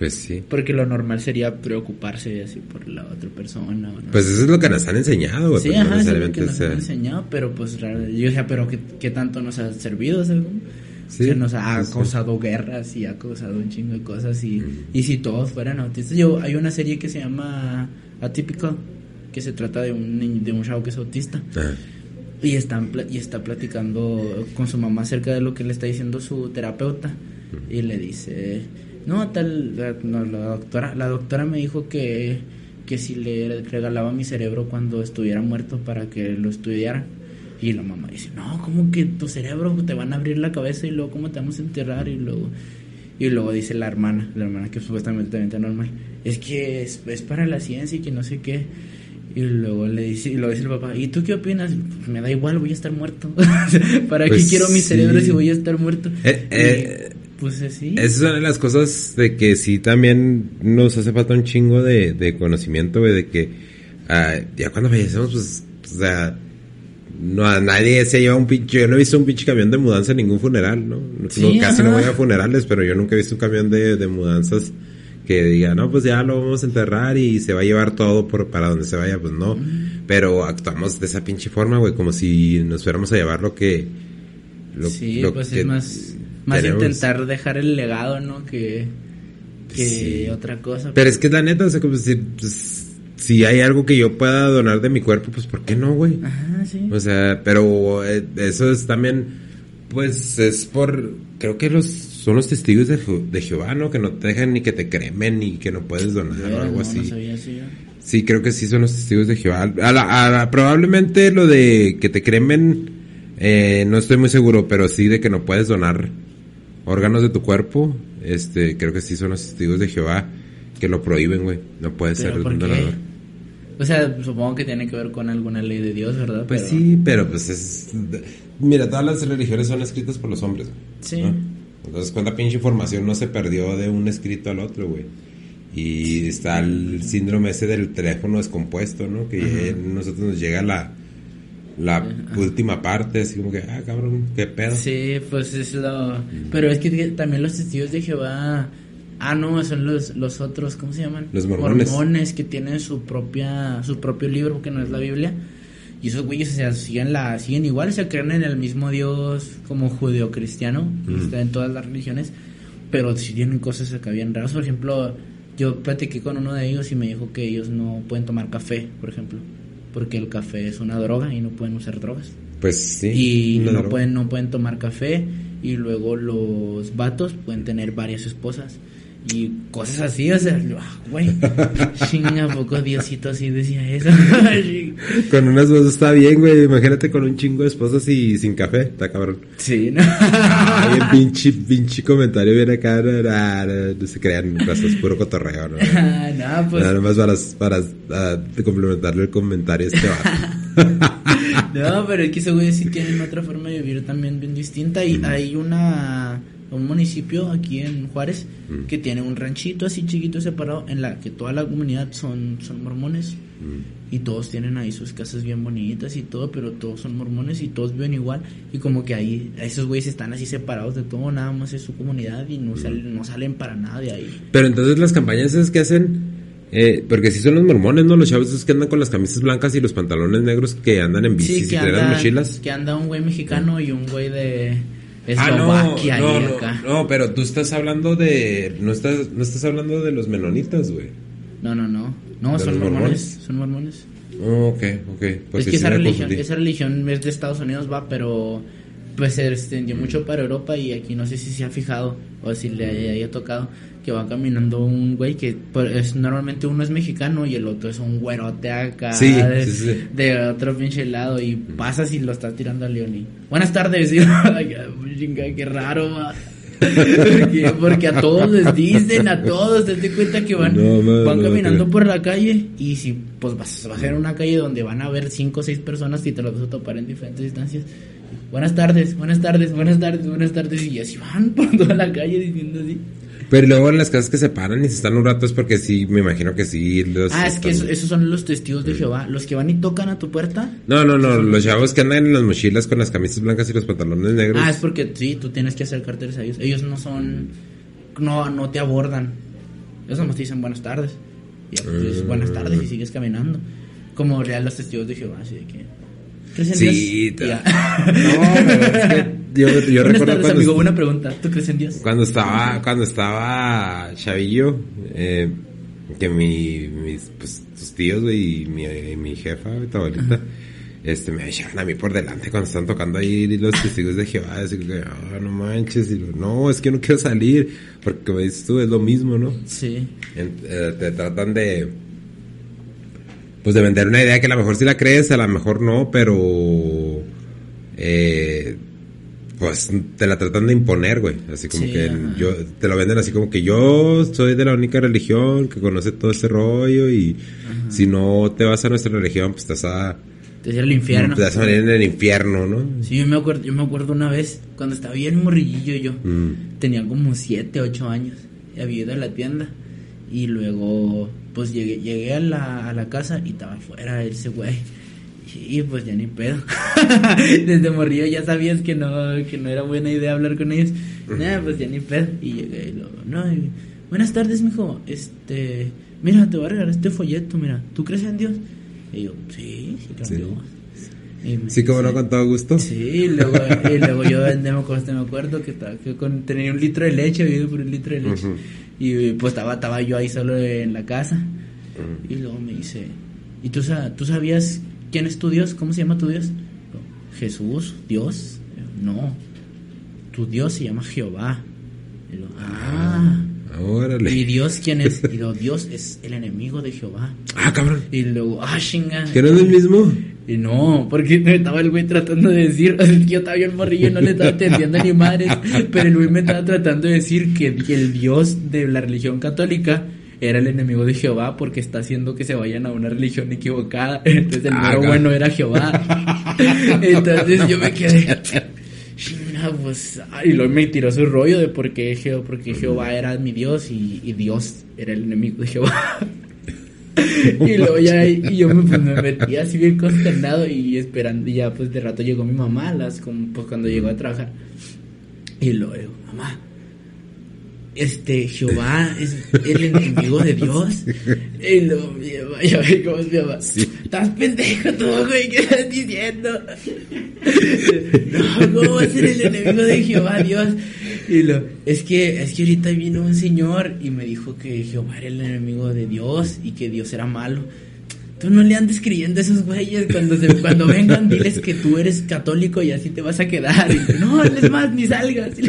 Pues sí. Porque lo normal sería preocuparse así por la otra persona. Pues eso es lo que nos han enseñado, güey. Sí, ajá, no es lo que nos sea- han enseñado, pero pues yo decía, pero ¿qué, qué tanto nos ha servido? O sea, Sí, Se nos ha sí, sí. causado guerras y ha causado un chingo de cosas y, y si todos fueran autistas. Yo, hay una serie que se llama Atypical, que se trata de un, niño- de un chavo que es autista. Ajá. Y, están, y está platicando con su mamá acerca de lo que le está diciendo su terapeuta. Y le dice, no, tal, la, no, la doctora, la doctora me dijo que, que si le regalaba mi cerebro cuando estuviera muerto para que lo estudiaran. Y la mamá dice, no, ¿cómo que tu cerebro te van a abrir la cabeza y luego cómo te vamos a enterrar? Y luego, y luego dice la hermana, la hermana que supuestamente también está normal, es que es, es para la ciencia y que no sé qué. Y luego le dice, y luego dice el papá, ¿y tú qué opinas? Pues me da igual, voy a estar muerto. ¿Para Pues qué quiero mi sí. cerebro si voy a estar muerto? Eh, eh, pues así. Esa es una de las cosas de que sí también nos hace falta un chingo de, de conocimiento, güey, de que ah, ya cuando fallecemos, pues, o sea, no, a nadie se lleva un pinche, yo no he visto un pinche camión de mudanza en ningún funeral, ¿no? No, Sí, casi no voy a funerales, pero yo nunca he visto un camión de, de mudanzas que diga, no, pues ya lo vamos a enterrar y se va a llevar todo por, para donde se vaya, pues no. Pero actuamos de esa pinche forma, güey, como si nos fuéramos a llevar lo que... Lo, sí, lo pues que es más, más intentar dejar el legado, ¿no? Que, que Sí. otra cosa. Pero es que la neta, o sea, como decir, pues, si hay algo que yo pueda donar de mi cuerpo, pues ¿por qué no, güey? Ajá, sí. O sea, pero eh, eso es también, pues es por, creo que los son los testigos de, Je- de Jehová, ¿no? Que no te dejan ni que te cremen ni que no puedes donar o algo no, así. no sabía eso yo. Sí, creo que sí son los testigos de Jehová. A la- a la- probablemente lo de que te cremen, eh, no estoy muy seguro, pero sí de que no puedes donar órganos de tu cuerpo. Este, creo que sí son los testigos de Jehová que lo prohíben, güey. No puedes ¿Pero ser un donador. O sea, supongo que tiene que ver con alguna ley de Dios, ¿verdad? Pues Pero- sí, pero pues es... Mira, todas las religiones son escritas por los hombres. güey, Sí. ¿no? Entonces, cuánta pinche información no se perdió de un escrito al otro, güey. Y está el síndrome ese del teléfono descompuesto, ¿no? Que nosotros nos llega la, la última parte, así como que, ah, cabrón, qué pedo. Sí, pues es lo... Pero es que también los testigos de Jehová... Ah, no, son los, los otros, ¿cómo se llaman? Los mormones. Mormones que tienen su propia su propio libro, que no es la Biblia. Y esos güeyes, o sea, siguen, la, siguen igual, se creen en el mismo Dios como judeo-cristiano, Ujú. está en todas las religiones, pero sí tienen cosas acá bien raras. Por ejemplo, yo platiqué con uno de ellos y me dijo que ellos no pueden tomar café, por ejemplo, porque el café es una droga y no pueden usar drogas Pues sí. y no droga. pueden no pueden tomar café y luego los vatos pueden tener varias esposas y cosas así, o sea, ah, güey, chinga, ¿a poco Diosito así decía eso. Con unas voces está bien, güey. Imagínate con un chingo de esposas y sin café. Está cabrón. sí, ¿no? Ay, el pinche, pinche comentario viene acá. No, no, no, no se crean, pues, es puro cotorreo, ¿no? no, pues, Nada más para, para ah, complementarle el comentario a este no, pero es que esos güeyes sí tienen otra forma de vivir también bien distinta y hay una un municipio aquí en Juárez Mm. que tiene un ranchito así chiquito separado en la que toda la comunidad son son mormones Mm. y todos tienen ahí sus casas bien bonitas y todo, pero todos son mormones y todos viven igual y como que ahí esos güeyes están así separados de todo, nada más es su comunidad y no salen no salen para nada de ahí. Pero entonces las campañas esas que hacen, eh, porque si son los mormones, ¿no? Los chavos esos que andan con las camisas blancas y los pantalones negros que andan en bici y que mochilas. que anda un güey mexicano y un güey de Ah, no, Eslovaquia no, no, acá. no, pero tú estás hablando de, no estás, no estás hablando de los menonitas, güey. No, no, no. No, ¿De son mormones, mormones? son mormones. Oh, ok, ok. Pues es que esa religión, confundí. esa religión es de Estados Unidos, va, pero pues se extendió mucho para Europa y aquí no sé si se ha fijado o si le haya, haya tocado que va caminando un güey que pues, es normalmente uno es mexicano y el otro es un güerote acá Sí, de, sí, sí. de otro pinche lado y pasas y lo está tirando a Leoni. Buenas tardes, chinga, qué raro, porque, porque a todos les dicen, a todos, te das cuenta que van, No, man, van caminando por la calle y si pues vas, vas a ser una calle donde van a haber cinco o seis personas y te los vas a topar en diferentes distancias. Buenas tardes, buenas tardes, buenas tardes, buenas tardes y así van por toda la calle diciendo así. Pero luego en las casas que se paran y se están un rato es porque sí, me imagino que sí. Los Ah, es que eso- esos son los testigos de Jehová, los que van y tocan a tu puerta. No, no, no, los chavos que andan en las mochilas con las camisas blancas y los pantalones negros. Ah, es porque sí, tú tienes que acercarte a ellos. Ellos no son, no, no te abordan. Ellos nomás te dicen buenas tardes. Y ya pues, dices buenas tardes y sigues caminando. Como real los testigos de Jehová, así de que. ¿Crees en Sí, Dios? No, es que yo, yo recuerdo tardes, cuando, amigo. Una pregunta. ¿Tú crees en Dios? cuando estaba, cuando estaba chavillo, eh, que mi, mis, pues, tus tíos, güey, y mi, mi jefa, tu abuelita, este, me echaron a mí por delante cuando están tocando ahí los testigos de Jehová, así que, ah, no manches, y lo, no, es que no quiero salir, porque como dices tú, es lo mismo, ¿no? Sí. En- eh, te tratan de pues de vender una idea que a lo mejor sí la crees, a lo mejor no, pero eh, pues te la tratan de imponer, güey. Así como Sí, que ajá. yo te lo venden así como que yo soy de la única religión que conoce todo ese rollo y si no te vas a nuestra religión, pues te vas a Te el infierno. te vas a morir en el infierno, ¿no? Sí, yo me acuerdo, yo me acuerdo una vez cuando estaba bien morrillillo yo. Mm. Tenía como 7, 8 años. Y había ido a la tienda. Y luego, pues llegué, llegué a, la, a la casa y estaba afuera ese güey. Y pues ya ni pedo. Desde morrillo ya sabías que no, que no era buena idea hablar con ellos. Nah, pues ya ni pedo. Y llegué y luego, no, y, buenas tardes, mijo. Este, mira, te voy a regalar este folleto, mira. ¿Tú crees en Dios? Y yo, sí, sí, creo Sí. en Dios". Y me Sí, como no, con todo gusto. Sí, y luego, y luego yo me acuerdo, me acuerdo que, estaba- que con, tenía un litro de leche, había ido por un litro de leche. Y pues estaba, estaba yo ahí solo en la casa. Y luego me dice, ¿y tú, tú sabías quién es tu Dios? ¿Cómo se llama tu Dios? Jesús, Dios. No, tu Dios se llama Jehová. Y ah. Órale. ¿Y Dios quién es? Y luego, Dios es el enemigo de Jehová. Ah, cabrón. Y luego, ah, chinga. ¿Que no es el mismo? Y no, porque me estaba el güey tratando de decir, o sea, yo estaba bien morrillo y no le estaba entendiendo ni madres, pero el güey me estaba tratando de decir que el Dios de la religión católica era el enemigo de Jehová porque está haciendo que se vayan a una religión equivocada. Entonces el Ah, bueno era Jehová. Entonces yo me quedé, "Chinga, pues, ah", y luego me tiró su rollo de por qué, Jeho- porque Jehová era mi Dios y, y Dios era el enemigo de Jehová. Y luego ya y yo me, pues, me metí así bien consternado y esperando y ya pues de rato llegó mi mamá, las como pues cuando llegó a trabajar. Y luego mamá, este Jehová es el enemigo de Dios. Y luego mi mamá, ve cómo es mi mamá. Estás pendejo tú, güey, ¿qué estás diciendo? No, ¿cómo va a ser el enemigo de Jehová, Dios? Y lo, es que, es que ahorita vino un señor y me dijo que Jehová era el enemigo de Dios y que Dios era malo. Tú no le andes creyendo a esos güeyes cuando se, cuando vengan, diles que tú eres católico y así te vas a quedar. Y no, hables más, ni salgas.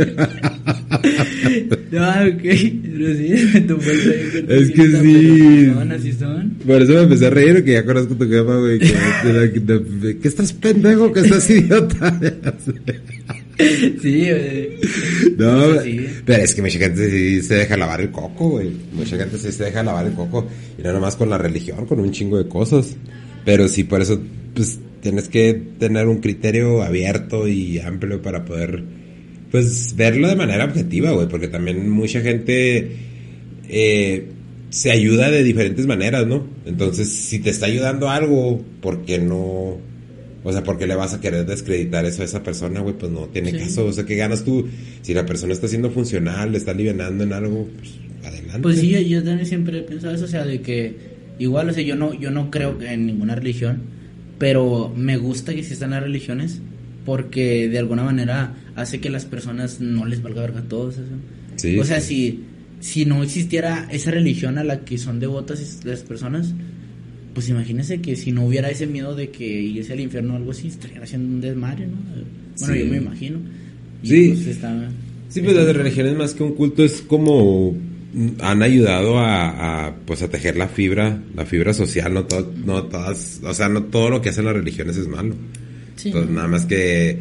No, ok, pero sí, me tomó el Es que sí. Son, así son. Por eso me empecé a reír, que ya conozco tu jefa, güey. Que, de- que estás pendejo, que estás idiota. Sí, güey. No, así. pero es que mucha gente sí se deja lavar el coco, güey. Mucha gente sí se deja lavar el coco. Y no nomás con la religión, con un chingo de cosas. Pero sí, por eso, pues, tienes que tener un criterio abierto y amplio para poder, pues, verlo de manera objetiva, güey. Porque también mucha gente eh, se ayuda de diferentes maneras, ¿no? Entonces, si te está ayudando algo, ¿por qué no...? O sea, porque le vas a querer descreditar eso a esa persona, güey? Pues no tiene Sí. caso. O sea, ¿qué ganas tú? Si la persona está siendo funcional, le está aliviando en algo, pues adelante. Pues sí, yo también siempre he pensado eso, o sea, de que igual, o sea, yo no, yo no creo en ninguna religión, pero me gusta que existan las religiones porque de alguna manera hace que las personas no les valga verga a todos eso. Sí, o sea, sí. si, si no existiera esa religión a la que son devotas las personas, pues imagínense que si no hubiera ese miedo de que irse al infierno o algo así, estarían haciendo un desmadre, ¿no? Bueno, Sí. yo me imagino. Y Sí. pues está- Sí, pues las religiones más que un culto es como han ayudado a, a, pues a tejer la fibra, la fibra social, no todo, no todas, o sea, no todo lo que hacen las religiones es malo. Sí. Entonces, nada más que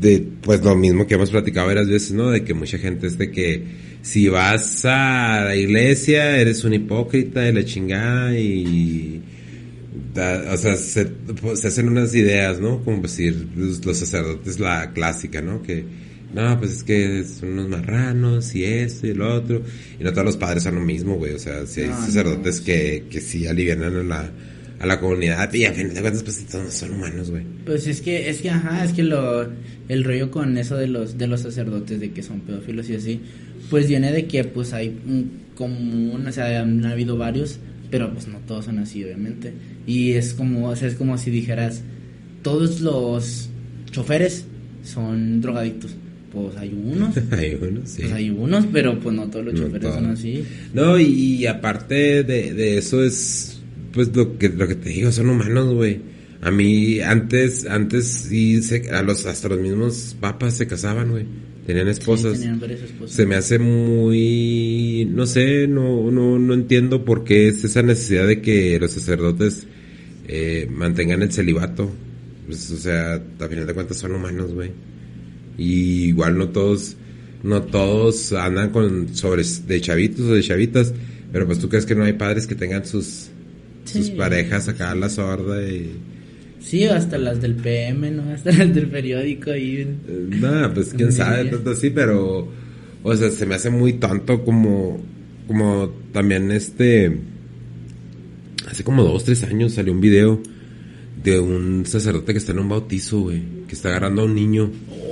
de pues lo mismo que hemos platicado varias veces, ¿no? De que mucha gente es de que si vas a la iglesia eres un hipócrita de la chingada y da- o sea, se, pues, se hacen unas ideas, ¿no? Como decir los, los sacerdotes la clásica, ¿no? Que no, pues es que son unos marranos y esto y lo otro. Y no todos los padres son lo mismo, güey. O sea, si hay No, sacerdotes no, que, que sí alivianan a la, a la comunidad y a fin de cuentas pues todos son humanos, güey. Pues es que, es que, ajá, es que lo, el rollo con eso de los, de los sacerdotes, de que son pedófilos y así, pues viene de que pues hay un común, o sea, han habido varios, pero pues no todos son así, obviamente. Y es como, o sea, es como si dijeras, todos los choferes son drogadictos. Pues hay unos. hay unos, sí. Pues hay unos, pero pues no todos los choferes son así. No, y, aparte de, de, eso es, pues lo que, lo que te digo, son humanos, güey. A mí, antes, antes sí, se, a los, hasta los mismos papas se casaban, güey. Tenían esposas. tenían varias esposas. Se me hace muy, no sé, no, no, no entiendo por qué es esa necesidad de que los sacerdotes eh, mantengan el celibato. Pues, o sea, a final de cuentas son humanos, güey. Y igual no todos, no todos andan con sobres de chavitos o de chavitas, pero pues tú crees que no hay padres que tengan sus, sus parejas acá la sorda y... Sí, hasta las del PM, ¿no? Hasta las del periódico y... Eh, nada, pues quién sabe, tanto así, pero... O sea, se me hace muy tonto como... Como también este... Hace como dos, tres años salió un video de un sacerdote que está en un bautizo, güey. Que está agarrando a un niño.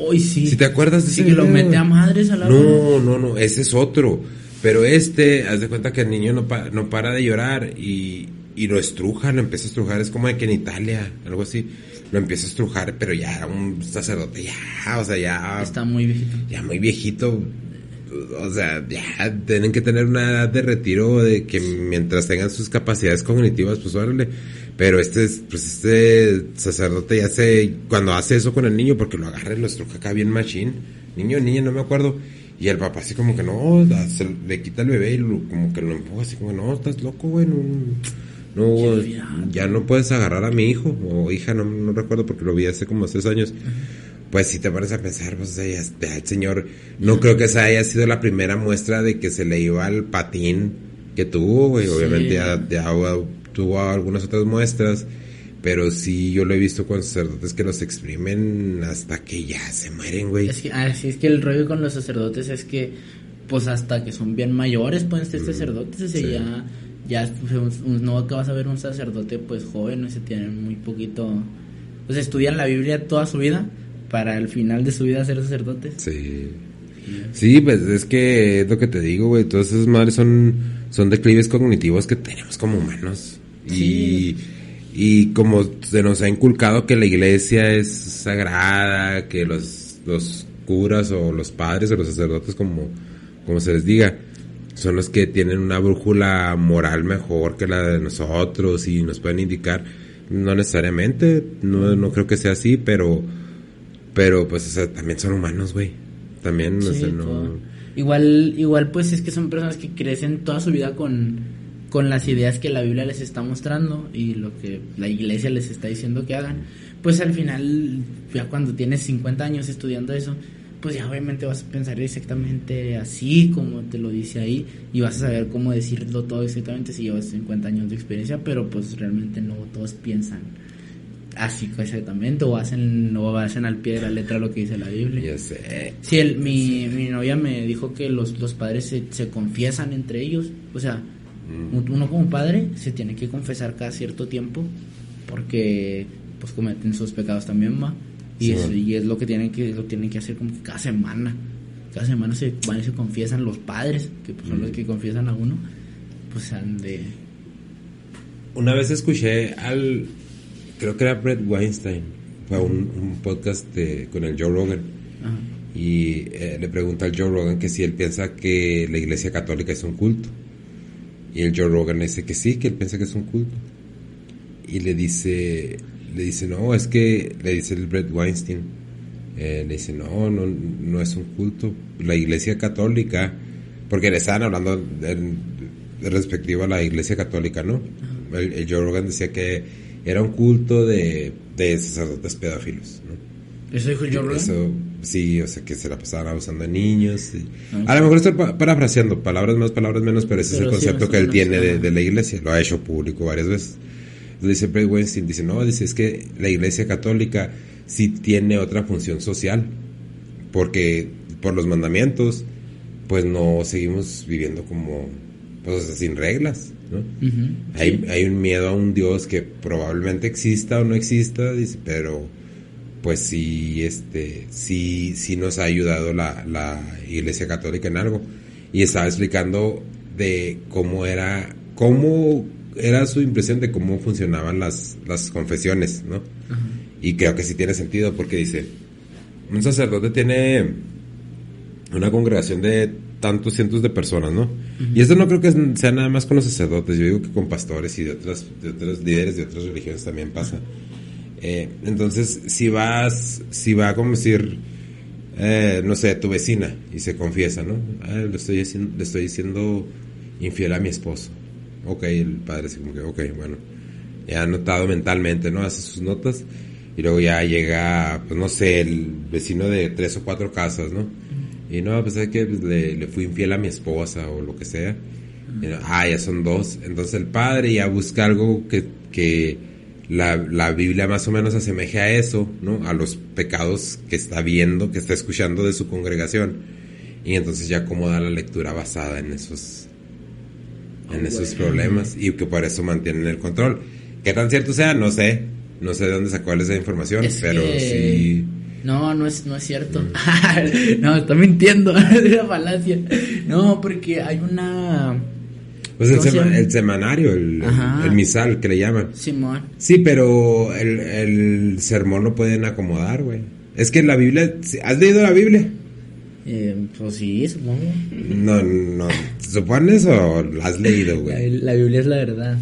Uy, sí. Si te acuerdas de ese Sí, que lo mete a madres a la No, no, no, ese es otro. Pero este, haz de cuenta que el niño no, no para de llorar y, y lo estruja, lo empieza a estrujar. Es como de que en Italia, algo así. Lo empieza a estrujar, pero ya un sacerdote, ya, o sea, ya. Está muy viejito. Ya muy viejito. O sea, ya tienen que tener una edad de retiro de que mientras tengan sus capacidades cognitivas, pues órale pero este, pues este sacerdote ya se, cuando hace eso con el niño, porque lo agarra y lo estruja acá bien machine, niño, niña, no me acuerdo, y el papá así como que no, le quita el bebé y como que lo empuja así como, no, estás loco, güey, no, no ya no puedes agarrar a mi hijo o hija, no, no recuerdo porque lo vi hace como seis años. Pues si te pones a pensar, pues ya, el señor, no creo que esa haya sido la primera muestra de que se le iba al patín que tuvo, güey. Obviamente ya, ya tuvo algunas otras muestras, pero sí yo lo he visto con sacerdotes que los exprimen hasta que ya se mueren, güey. Es que, así ah, es que el rollo con los sacerdotes es que, pues hasta que son bien mayores pueden ser sacerdotes, o sea, ya, ya pues, no acabas a ver un sacerdote pues joven, o sea, tienen muy poquito, pues estudian la Biblia toda su vida para al final de su vida ser sacerdotes. Sí. Sí, pues es que es lo que te digo, güey. Todas esas madres son, son declives cognitivos que tenemos como humanos. Y, y como se nos ha inculcado que la iglesia es sagrada, que los, los curas o los padres o los sacerdotes, como, como se les diga, son los que tienen una brújula moral mejor que la de nosotros y nos pueden indicar, no necesariamente, no, no creo que sea así, pero, pero pues también son humanos, güey. También, Igual, igual pues es que son personas que crecen toda su vida con con las ideas que la Biblia les está mostrando y lo que la iglesia les está diciendo que hagan, pues al final, ya cuando tienes 50 años estudiando eso, pues ya obviamente vas a pensar exactamente así como te lo dice ahí y vas a saber cómo decirlo todo exactamente si llevas 50 años de experiencia, pero pues realmente no todos piensan así exactamente o hacen o hacen al pie de la letra lo que dice la Biblia. Ya sé. Sí, el, mi, mi novia me dijo que los, los padres se, se confiesan entre ellos, o sea, uno como padre se tiene que confesar cada cierto tiempo porque pues cometen sus pecados también, va. Y, es, y es lo que tienen que lo tienen que hacer como cada semana. Cada semana se van y se confiesan los padres, que pues, son los que confiesan a uno, pues han de Una vez escuché al creo que era Brett Weinstein, fue un, podcast con el Joe Rogan. Y eh, le pregunta al Joe Rogan que si él piensa que la iglesia católica es un culto. Y el Joe Rogan le dice que sí, que él piensa que es un culto. Y le dice, le dice, no, es que, le dice el Brett Weinstein, eh, le dice, no, no, no es un culto. La iglesia católica, porque le estaban hablando de, respectivo a la iglesia católica, ¿no? El, Joe Rogan decía que era un culto de, de sacerdotes pedófilos, ¿no? ¿Eso dijo Joe Rogan? Sí, o sea, que se la pasaban abusando de niños. Ah, a lo mejor estoy parafraseando, palabras más, palabras menos, pero ese es el concepto que él tiene de, la iglesia. Lo ha hecho público varias veces. Dice Brett Weinstein, dice, no, dice, es que la iglesia católica sí tiene otra función social. Porque por los mandamientos, pues no seguimos viviendo como, pues, sin reglas. ¿no? hay, hay un miedo a un Dios que probablemente exista o no exista, dice, pero pues sí, este, sí, sí nos ha ayudado la, la Iglesia Católica en algo. Y estaba explicando de cómo era, cómo era su impresión de cómo funcionaban las, las confesiones, ¿no? Y creo que sí tiene sentido porque dice, un sacerdote tiene una congregación de tantos cientos de personas, ¿no? Y esto no creo que sea nada más con los sacerdotes, yo digo que con pastores y de otras, de otros líderes de otras religiones también pasa. Eh, entonces, si vas, si va como decir, eh, no sé, tu vecina y se confiesa, ¿no? Ah, le, estoy le estoy diciendo infiel a mi esposo. Ok, el padre dice como que, ok, bueno, ya anotado mentalmente, ¿no? Hace sus notas y luego ya llega, pues no sé, el vecino de tres o cuatro casas, ¿no? Y no, pues es que pues, le, fui infiel a mi esposa o lo que sea. ah, ya son dos. Entonces el padre ya busca algo que, que la, la, Biblia más o menos asemeja a eso, ¿no? A los pecados que está viendo, que está escuchando de su congregación. Y entonces ya acomoda la lectura basada en esos, en esos problemas y que por eso mantienen el control. ¿Qué tan cierto sea? No sé. No sé de dónde sacó esa información, pero sí. No, no es, no es cierto. Mm. no, está mintiendo. es una falacia. No, porque hay una pues el, semanario, el, misal que le llaman. Simón. Sí, pero el, sermón lo pueden acomodar, güey. Es que la Biblia, ¿has leído la Biblia? Eh, pues sí, supongo. No, no, ¿supones o la has leído, güey? la Biblia es la verdad.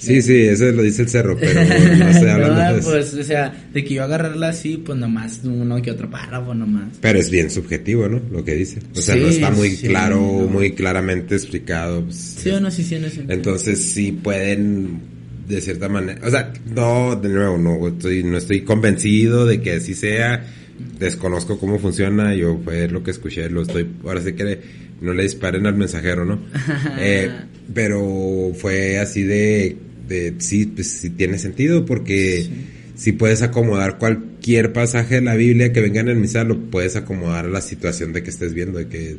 Sí, sí, eso lo dice el cerro, pero no estoy hablando de eso. Pues, o sea, de que yo agarrarla así, pues nomás uno que otro párrafo nomás. Pero es bien subjetivo, ¿no? Lo que dice. O sea, no está muy claro, muy claramente explicado. Pues, sí o no, sí, sí, en ese Entonces sí pueden, de cierta manera, o sea, no, de nuevo, no estoy, no estoy convencido de que así sea. Desconozco cómo funciona, yo fue lo que escuché, lo estoy, ahora sí que no le disparen al mensajero, ¿no? eh, pero fue así de sí, pues sí tiene sentido porque si puedes acomodar cualquier pasaje de la Biblia que venga en el misal, lo puedes acomodar a la situación de que estés viendo, de que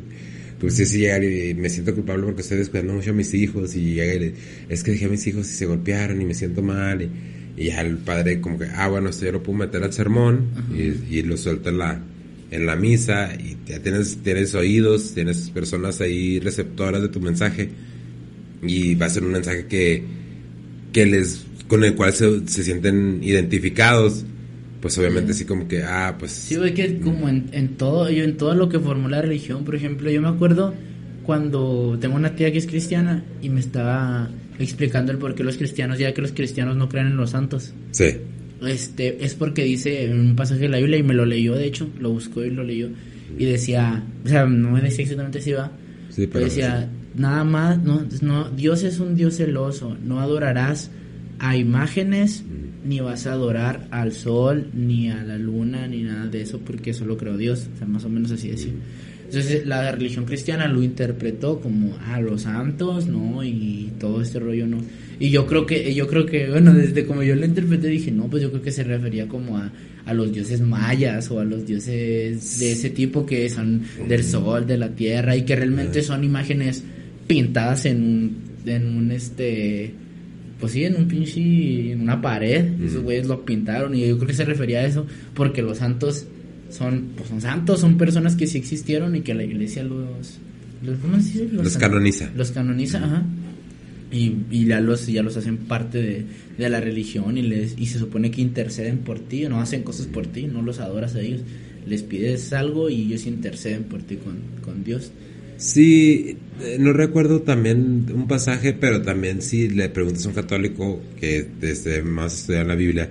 pues sí, sí llegar y me siento culpable porque estoy descuidando mucho a mis hijos y llega y es que dejé a mis hijos y se golpearon y me siento mal y, ya el padre como que, ah, bueno, esto yo lo puedo meter al sermón y, lo suelto en la, en la misa. Y ya tienes, tienes oídos, tienes personas ahí receptoras de tu mensaje. Y va a ser un mensaje que que les con el cual se, se sienten identificados. Pues obviamente sí como que ah pues sí ve que como en, en todo yo en todo lo que formó la religión por ejemplo yo me acuerdo cuando tengo una tía que es cristiana y me estaba explicando el por qué los cristianos ya que los cristianos no creen en los santos sí este es porque dice en un pasaje de la Biblia y me lo leyó de hecho lo buscó y lo leyó y decía o sea no me decía exactamente si va sí, pero decía Nada más, no, no, Dios es un Dios celoso, no adorarás a imágenes, mm. ni vas a adorar al sol, ni a la luna, ni nada de eso, porque eso lo creó Dios, o sea, más o menos así decir. Entonces la religión cristiana lo interpretó como a ah, los santos, ¿no? Y todo este rollo, ¿no? Y yo creo que, yo creo que, bueno, desde como yo lo interpreté dije, no, pues yo creo que se refería como a, a los dioses mayas o a los dioses de ese tipo que son del sol, de la tierra y que realmente son imágenes pintadas en, en un este pues sí, en un pinche, en una pared, esos güeyes lo pintaron y yo creo que se refería a eso porque los santos son, pues son santos, son personas que sí existieron y que la iglesia los, los ¿cómo se Los, los canoniza. Los canoniza, ajá. Y, y ya los, ya los hacen parte de, de, la religión y les, y se supone que interceden por ti, no hacen cosas por ti, no los adoras a ellos, les pides algo y ellos interceden por ti con, con Dios. Sí, eh, no recuerdo también un pasaje, pero también si le preguntas a un católico que desde más estudia la Biblia,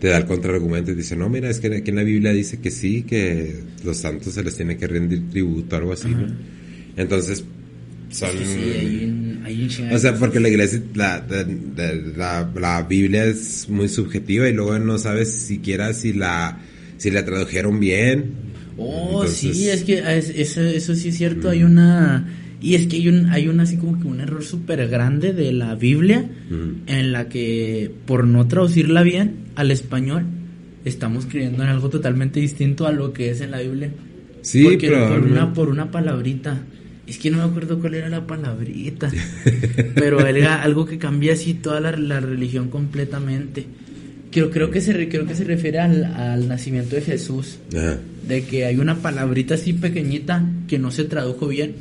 te da el contraargumento y dice, no, mira, es que aquí en la Biblia dice que sí, que los santos se les tiene que rendir tributo, algo así, ¿no? Entonces, son... o sea, porque la iglesia, la, la, la, Biblia es muy subjetiva y luego no sabes siquiera si la, si la tradujeron bien. Oh, sí, es que eso, eso sí es cierto, hay una... Y es que hay un, hay un así como que un error súper grande de la Biblia en la que por no traducirla bien al español estamos creyendo en algo totalmente distinto a lo que es en la Biblia. Sí, Porque por una, por una palabrita. Es que no me acuerdo cuál era la palabrita. pero era algo que cambia así toda la, la religión completamente. Creo, creo, que se, creo que se refiere al, al nacimiento de Jesús. De que hay una palabrita así pequeñita que no se tradujo bien,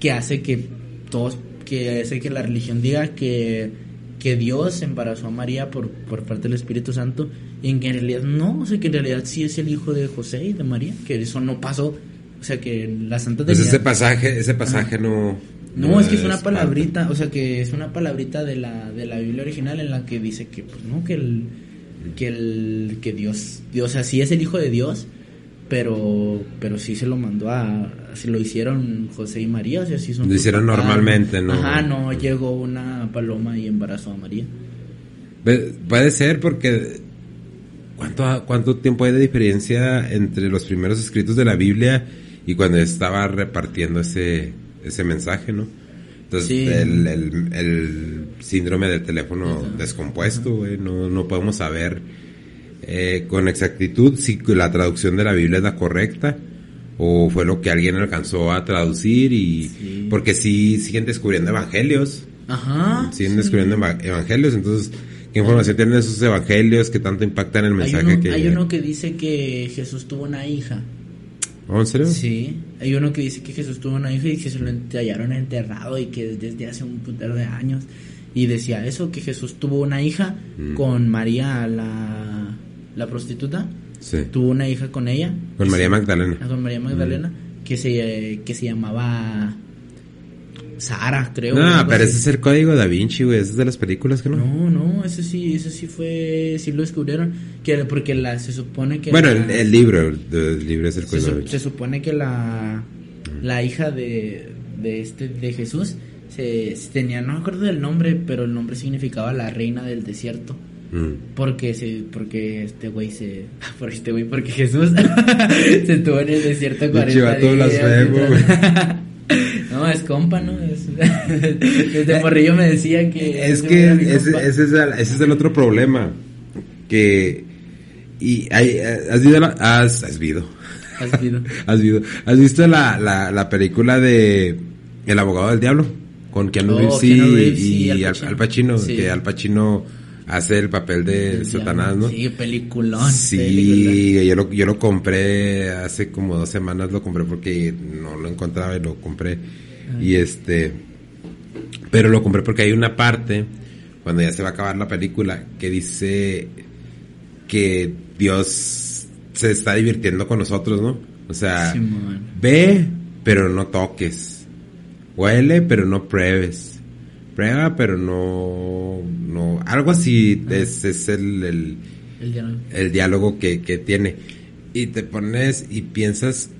que hace que todos, que hace que la religión diga que, que Dios embarazó a María por, por parte del Espíritu Santo, y en que en realidad no, o sea, que en realidad sí es el hijo de José y de María, que eso no pasó. O sea, que la Santa Pues ese pasaje, ese pasaje no... No, es que es una palabrita, o sea, que es una palabrita de la, de la Biblia original en la que dice que, pues, no, que el que el que Dios, Dios, o sea, sí es el hijo de Dios, pero pero sí se lo mandó a se lo hicieron José y María, o sea, sí son Lo hicieron normalmente, ¿no? Ajá, no llegó una paloma y embarazó a María. Puede ser porque ¿cuánto cuánto tiempo hay de diferencia entre los primeros escritos de la Biblia y cuando estaba repartiendo ese ese mensaje, ¿no? Entonces, el, el, el, síndrome del teléfono descompuesto, güey, no, no podemos saber eh, con exactitud si la traducción de la Biblia es la correcta o fue lo que alguien alcanzó a traducir y porque sí siguen descubriendo evangelios. Ajá. Siguen descubriendo evangelios, entonces ¿qué información tienen esos evangelios que tanto impactan el mensaje hay uno, que Hay uno que dice que Jesús tuvo una hija. ¿Oh, ¿En serio? Sí, hay uno que dice que Jesús tuvo una hija y que se lo hallaron enterrado y que desde hace un putero de años. Y decía eso, que Jesús tuvo una hija Mm. con María, la, la prostituta. Sí. Tuvo una hija con ella. Con María se- Magdalena. ah, Con María Magdalena, que, se, que se llamaba Sara, creo. No, pero ese es el código da Vinci, güey, ese es de las películas que no. No, no, ese sí, ese sí fue, sí lo descubrieron, que porque la, se supone que... bueno, la- el, el libro, el, libro es el se, código da su- Vinci. se supone que la, la hija de, de este de Jesús se, se tenía no me acuerdo del nombre pero el nombre significaba la reina del desierto Mm. porque se porque este güey se por este güey porque Jesús se estuvo en el desierto 40 vato días mientras- no es compa no es desde morrillo me decían que Es que ese, es el, ese es el otro problema. Que. Y hay, has visto la, has, has visto. Has visto. has visto. Has visto la, la, la película de El abogado del diablo con Keanu Oh, Reeves, Keanu y- Reeves y, y Al Al, Pacino. Al Pacino, Sí. que Al Pacino hace el papel de Satanás. ¿no? sí peliculón Sí, yo lo, yo lo compré hace como dos semanas, lo compré porque no lo encontraba y lo compré. Y este, pero lo compré porque hay una parte, cuando ya se va a acabar la película, que dice que Dios se está divirtiendo con nosotros, ¿no? O sea, ve, pero no toques. Huele, pero no pruebes. Prueba, pero no, no, algo así es, es el, el, El diálogo que, que tiene. Y te pones y piensas,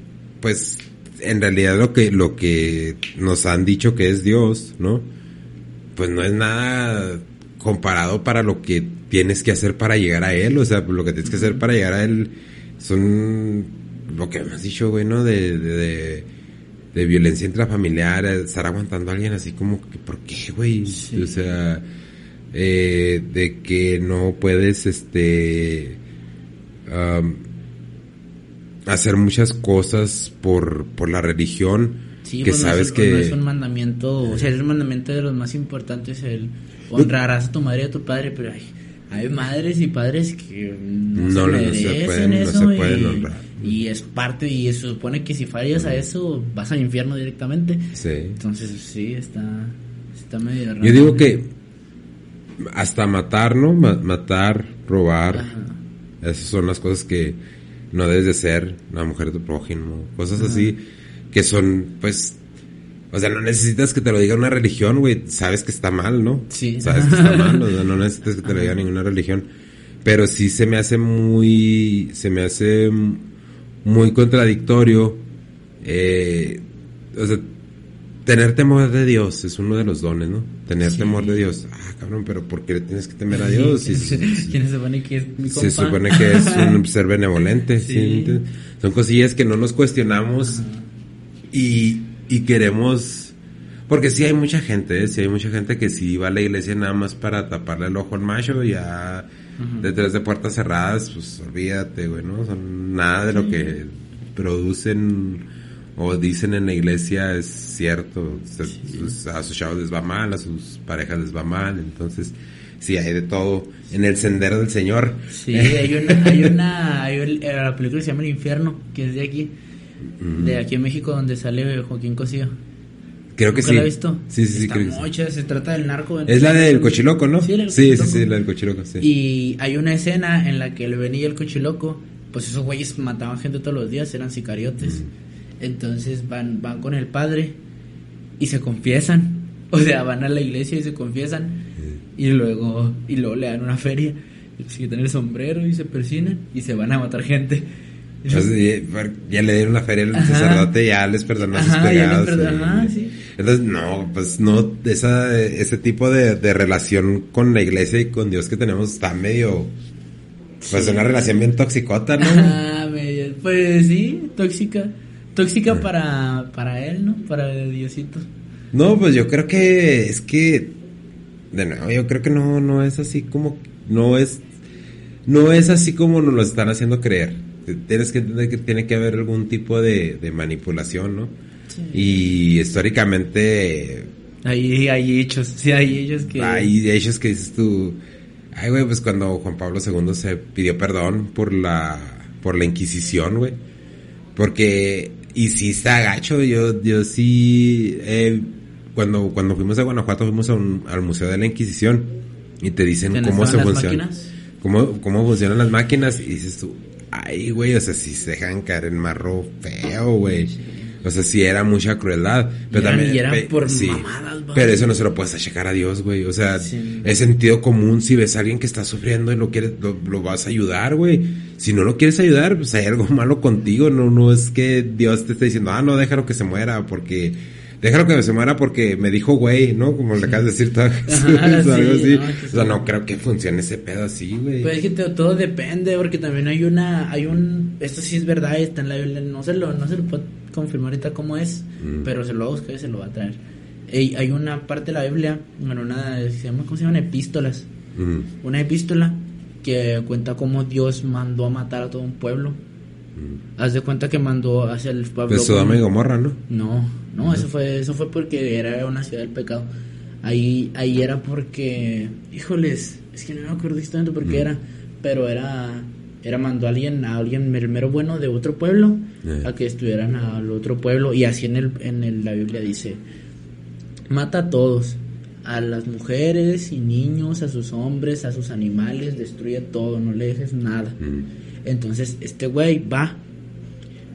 pues, en realidad lo que, lo que nos han dicho que es Dios, ¿no? Pues no es nada comparado para lo que tienes que hacer para llegar a Él. O sea, lo que tienes que hacer para llegar a Él son lo que me has dicho, güey, ¿no? De, de, de, de violencia intrafamiliar, estar aguantando a alguien así como que, ¿por qué, güey? Sí. O sea, eh, de que no puedes, este, hacer muchas cosas por, por la religión Sí, que pues no sabes es, que... no es un mandamiento, o sea, es un mandamiento de los más importantes, el honrarás a tu madre y a tu padre, pero hay, hay madres y padres que no, No, se no, no se pueden- no se pueden honrar. Y es parte, y se supone que si fallas a eso, vas al infierno directamente. Sí. Entonces, sí, está, está medio raro. Yo digo que hasta matar, ¿no? Ma- matar, robar, Ajá. esas son las cosas que no debes de ser la mujer de tu prójimo, cosas así que son, pues, o sea, no necesitas que te lo diga una religión, güey, sabes que está mal, ¿no? Sí. Sabes que está mal, o sea, no necesitas que te lo diga ninguna religión, pero sí se me hace muy, se me hace muy contradictorio, eh, o sea, tener temor de Dios es uno de los dones, ¿no? Tener Sí. temor de Dios. Ah, cabrón, pero ¿por qué le tienes que temer a Dios? Si- ¿Quién se supone que es mi compa? se supone que es un ser benevolente. Sí. ¿sí? Son cosillas que no nos cuestionamos y, y queremos... Porque sí hay mucha gente, ¿eh? sí hay mucha gente que sí va a la iglesia nada más para taparle el ojo al macho y detrás de puertas cerradas, pues olvídate, güey, ¿no? Son nada de lo que producen o dicen en la iglesia es cierto. A sus chavos les va mal, a sus parejas les va mal, entonces sí, hay de todo en el sendero del Señor. Sí, hay una, hay una, hay la película se llama El Infierno, que es de aquí, de aquí en México, donde sale Joaquín Cosío. Creo que sí. la has visto? Sí, sí, sí. Mucha, se trata del narco. Es la del cochiloco, ¿no? Sí, sí, sí, sí, la del cochiloco, sí. Y hay una escena en la que el Benny y el cochiloco, pues esos güeyes mataban gente todos los días, eran sicariotes. Entonces van, van con el padre y se confiesan. O sea, van a la iglesia y se confiesan. Y luego, y luego le dan una feria. Y se quitan el sombrero y se persinan y se van a matar gente. Entonces, ya, le dieron la feria al sacerdote, ya les perdonó sus pecados. Entonces, no, pues no, esa, ese tipo de, de, relación con la iglesia y con Dios que tenemos está medio, pues una relación bien toxicota, ¿no? Ah, medio, pues sí, tóxica. Tóxica para, para él, ¿no? Para Diosito. No, pues yo creo que es que, de nuevo, yo creo que no, no es así como, no es, no es así como nos lo están haciendo creer. Tienes que entender que tiene que haber algún tipo de, manipulación, ¿no? Y históricamente... Hay, hay hechos, sí, hay hechos que... Hay hechos que dices tú... Ay, güey, pues cuando Juan Pablo II se pidió perdón por la, por la Inquisición, güey. Porque y sí está gacho, yo, yo sí, eh, cuando, cuando fuimos a Guanajuato fuimos al Museo de la Inquisición y te dicen cómo se funciona, cómo, cómo funcionan las máquinas y dices tú, ay güey, o sea, si se dejan caer en marro feo, güey. O sea, sí era mucha crueldad. Pero también. era por mamadas, Pero eso no se lo puedes achacar a Dios, güey. O sea, es sentido común. Si ves a alguien que está sufriendo y lo quieres, lo, vas a ayudar, güey. Si no lo quieres ayudar, pues hay algo malo contigo. No, no es que Dios te esté diciendo, ah, no, déjalo que se muera porque déjalo que se muera porque me dijo güey, ¿no? Como le acabas de decir todo algo así. o sea, no creo que funcione ese pedo así, güey. Pues es que todo depende, porque también hay una, hay un, esto sí es verdad, está en la Biblia, no se lo, no se lo puedo confirmar ahorita cómo es, mm. pero se lo va a buscar y se lo va a traer. hay una parte de la Biblia, bueno, una, se llama, ¿cómo se llaman? Epístolas. Mm. Una epístola que cuenta cómo Dios mandó a matar a todo un pueblo. Haz de cuenta que mandó hacia el pueblo. De Sodoma y Gomorra, ¿no? No, no, eso fue, eso fue porque era una ciudad del pecado. Ahí, ahí era porque, híjoles, es que no me acuerdo exactamente por qué mm. era, pero era, era mandó a alguien, a alguien mero bueno de otro pueblo, eh. a que estuvieran al otro pueblo, y así en el, en el, la Biblia dice, mata a todos, a las mujeres y niños, a sus hombres, a sus animales, destruye todo, no le dejes nada. Mm. Entonces este güey va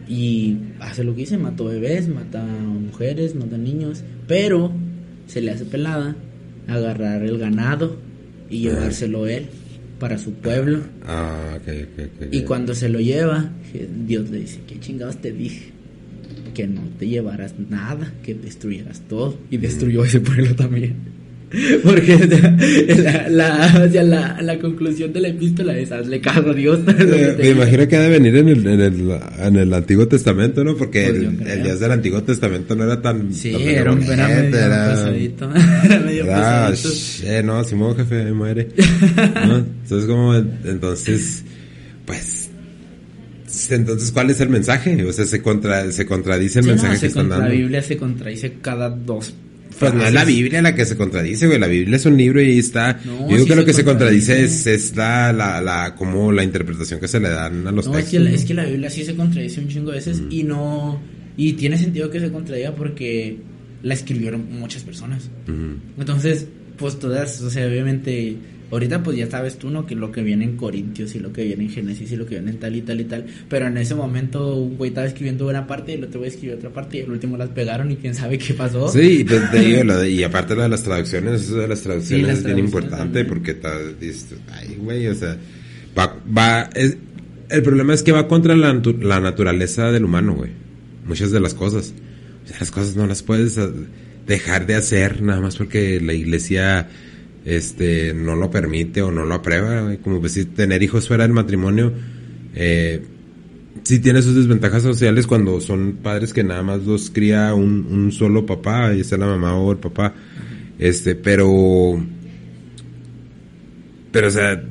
y hace lo que dice, mató bebés, mata mujeres, mata niños, pero se le hace pelada agarrar el ganado y llevárselo él para su pueblo. Ah, y cuando se lo lleva, Dios le dice, ¿qué chingados te dije? Que no te llevaras nada, que destruyeras todo. Y destruyó ese pueblo también. Porque la, la, la, la, conclusión de la epístola es hazle caso a Dios. Eh, me imagino que ha de venir en el, en el, en el Antiguo Testamento, ¿no? Porque pues el, el, Dios del Antiguo Testamento no era tan... Sí, era, un, era medio pasadito. era medio pasadito. Eh, no, Simón, jefe, muere. ¿no? Entonces, como, entonces, pues entonces, ¿cuál es el mensaje? O sea, se, contra, se contradice el mensaje que están dando. La Biblia se contradice cada dos pues no es la Biblia la que se contradice, güey. La Biblia es un libro y ahí está. Yo digo que lo que se contradice es, es la, la, la, como la interpretación que se le dan a los no, textos. Es que, es que la Biblia sí se contradice un chingo de veces mm. y no. Y tiene sentido que se contradiga porque la escribieron muchas personas. Entonces, pues todas, o sea, obviamente Ahorita pues ya sabes tú, ¿no? Que lo que viene en Corintios y lo que viene en Génesis y lo que viene en tal y tal y tal. Pero en ese momento un güey estaba escribiendo una parte y el otro güey escribió otra parte y el último las pegaron y quién sabe qué pasó. Sí, te, digo, y aparte lo de las traducciones, eso de las traducciones es bien importante porque dices, ay güey, o sea, va, va, es, el problema es que va contra la, la naturaleza del humano, güey. Muchas de las cosas. O sea, las cosas no las puedes ah, dejar de hacer nada más porque la iglesia este no lo permite o no lo aprueba, como decir, tener hijos fuera del matrimonio, eh, sí tiene sus desventajas sociales cuando son padres que nada más los cría un, un solo papá, y sea la mamá o el papá, este, pero, pero o sea,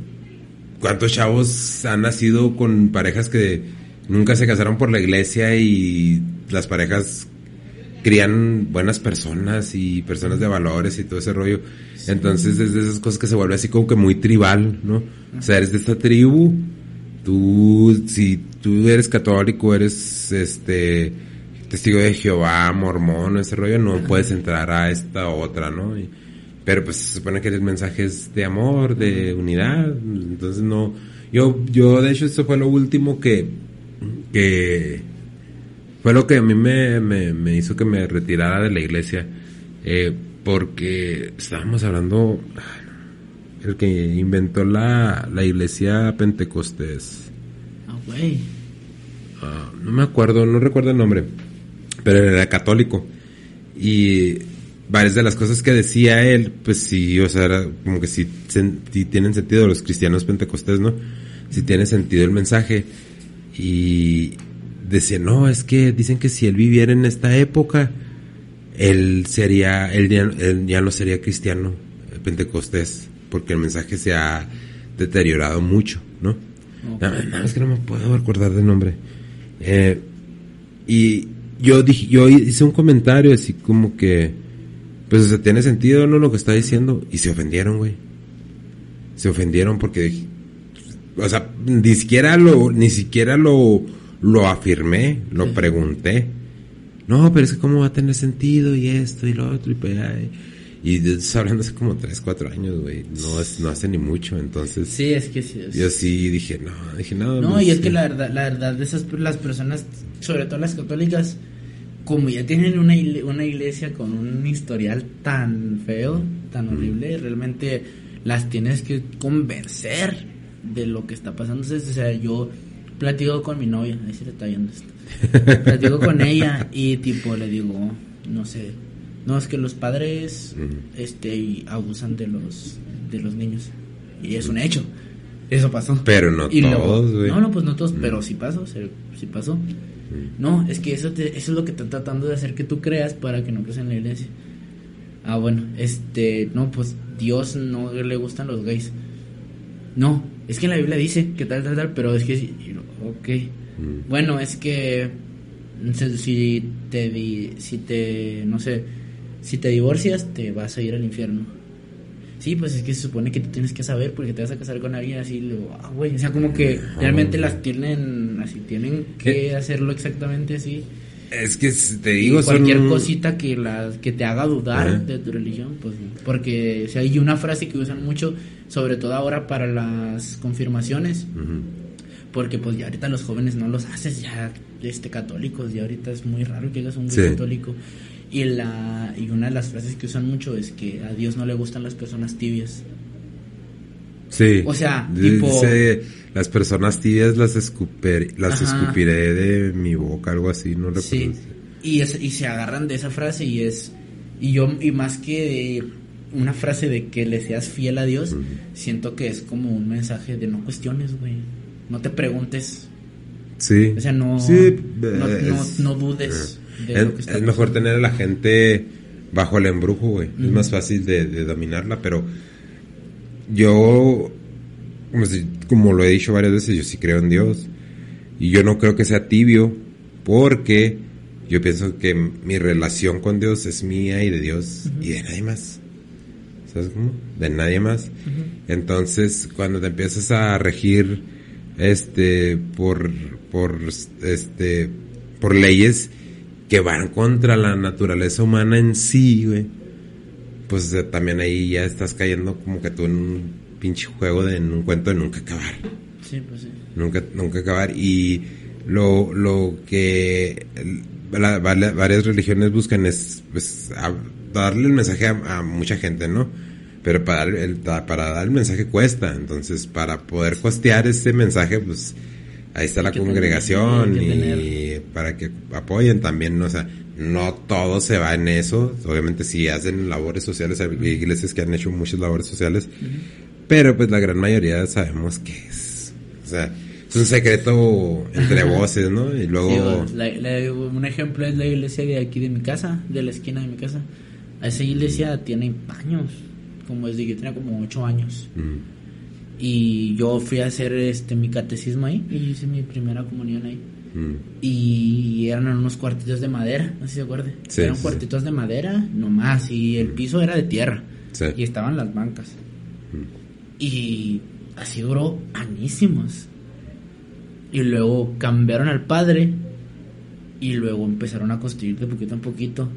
¿cuántos chavos han nacido con parejas que nunca se casaron por la iglesia y las parejas crían buenas personas y personas de valores y todo ese rollo. Entonces es de esas cosas que se vuelve así como que muy tribal, ¿no? O sea, eres de esta tribu, tú, si tú eres católico, eres este testigo de Jehová, mormón, ese rollo, no puedes entrar a esta otra, ¿no? pero pues se supone que el mensaje es de amor, de unidad, entonces no, yo, yo de hecho esto fue lo último que, que fue lo que a mí me, me, hizo que me retirara de la iglesia, eh, porque estábamos hablando, el que inventó la, la iglesia Pentecostés. Ah, güey. Ah, no me acuerdo, no recuerdo el nombre, pero era católico. Y varias de las cosas que decía él, pues sí, o sea, era como que sí, tienen sentido los cristianos pentecostés, ¿no? Sí tiene sentido el mensaje. Y decía, no, es que dicen que si él viviera en esta época, él sería, él ya, no sería cristiano pentecostés, porque el mensaje se ha deteriorado mucho, ¿no? Nada, más que no me puedo recordar del nombre. Eh, y yo dije, yo hice un comentario así como que, pues, o tiene sentido, ¿no? Lo que está diciendo. Y se ofendieron, güey. Se ofendieron porque, o sea, ni siquiera lo, ni siquiera lo, lo afirmé, lo pregunté. No, pero es que cómo va a tener sentido y esto y lo otro y pues, y estás hablando hace como 3, 4 años, güey. No, es, no hace ni mucho, entonces. Sí, es que sí. Yo sí dije, no, dije, no. No, y es que la verdad, la verdad, de esas, las personas, sobre todo las católicas, como ya tienen una, una iglesia con un historial tan feo, tan horrible, realmente las tienes que convencer de lo que está pasando. Entonces, o sea, yo platico con mi novia, ahí se le está viendo esto. platico con ella y tipo le digo, no sé, no es que los padres este abusan de los de los niños y es un hecho. Eso pasó. Pero no todos, No, no, pues no todos, pero sí pasó, sí pasó. No, es que eso, eso es lo que está tratando de hacer que tú creas para que no creas en la iglesia. Ah, bueno, este, no, pues Dios no le gustan los gays. No, es que en la Biblia dice que tal, tal, tal, pero es que, ok. Bueno, es que si te, si te, no sé, si te divorcias te vas a ir al infierno. Sí, pues es que se supone que tú tienes que saber porque te vas a casar con alguien así, lo, ah, güey, o sea, como que realmente las tienen así, tienen que hacerlo exactamente así. Es que te digo, cualquier cosita que la, que te haga dudar de tu religión, pues porque o hay una frase que usan mucho, sobre todo ahora para las confirmaciones, porque pues ya ahorita los jóvenes no los haces ya este católicos, ya ahorita es muy raro que hagas un católico. Y, la, y una de las frases que usan mucho es que a Dios no le gustan las personas tibias. Sí. O sea, tipo... las personas tibias las, escuper, las escupiré de mi boca, algo así, no recuerdo. Sí. Y, y se agarran de esa frase y es... Y yo, y más que una frase de que le seas fiel a Dios, siento que es como un mensaje de no cuestiones, güey. No te preguntes. Sí. O sea, no, sí, no, dudes. Es, mejor tener a la gente bajo el embrujo, güey. Es más fácil de, dominarla, pero yo, como, lo he dicho varias veces, yo sí creo en Dios. Y yo no creo que sea tibio, porque yo pienso que mi relación con Dios es mía y de Dios y de nadie más. ¿Sabes cómo? De nadie más. Entonces, cuando te empiezas a regir este por por este por leyes que van contra la naturaleza humana en sí, güey, pues también ahí ya estás cayendo como que tú en un pinche juego de en un cuento de nunca acabar. Sí, pues sí. Nunca, nunca acabar. Y lo, lo que varias religiones buscan es pues, darle el mensaje a, mucha gente, ¿no? Pero para, el, para dar el mensaje cuesta. Entonces, para poder costear ese mensaje, pues ahí está la congregación y para que apoyen también, ¿no? o sea, no todo se va en eso, obviamente sí hacen labores sociales, hay iglesias que han hecho muchas labores sociales, pero pues la gran mayoría sabemos que es, o sea, es un secreto entre voces, ¿no? Y luego... un ejemplo es la iglesia de aquí de mi casa, de la esquina de mi casa. Esa iglesia tiene años, como desde que tenía como ocho años. Y yo fui a hacer este mi catecismo ahí y hice mi primera comunión ahí. Mm. Y eran unos cuartitos de madera, no sé si se acuerdan. eran cuartitos de madera nomás y el piso era de tierra. Y estaban las bancas. Mm. Y así duró añísimos. Y luego cambiaron al padre y luego empezaron a construir de poquito en poquito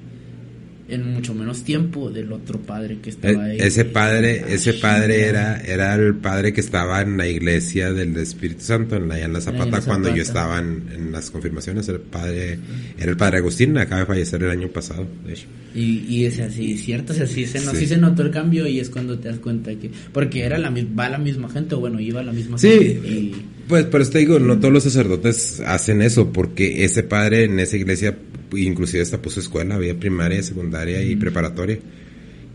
en mucho menos tiempo del otro padre que estaba e, ahí. Ese padre, ese padre era, era el padre que estaba en la iglesia del Espíritu Santo, en la, en la Zapata, cuando yo estaba en, las confirmaciones. El padre, era el padre Agustín, acaba de fallecer el año pasado, de hecho. Y, y es así, cierto, o sí se, no, se notó el cambio y es cuando te das cuenta que, porque era la va la misma gente, o bueno, iba la misma gente. Sí, pues, pero te digo, no todos los sacerdotes hacen eso, porque ese padre en esa iglesia inclusive hasta puso escuela, había primaria, secundaria y preparatoria.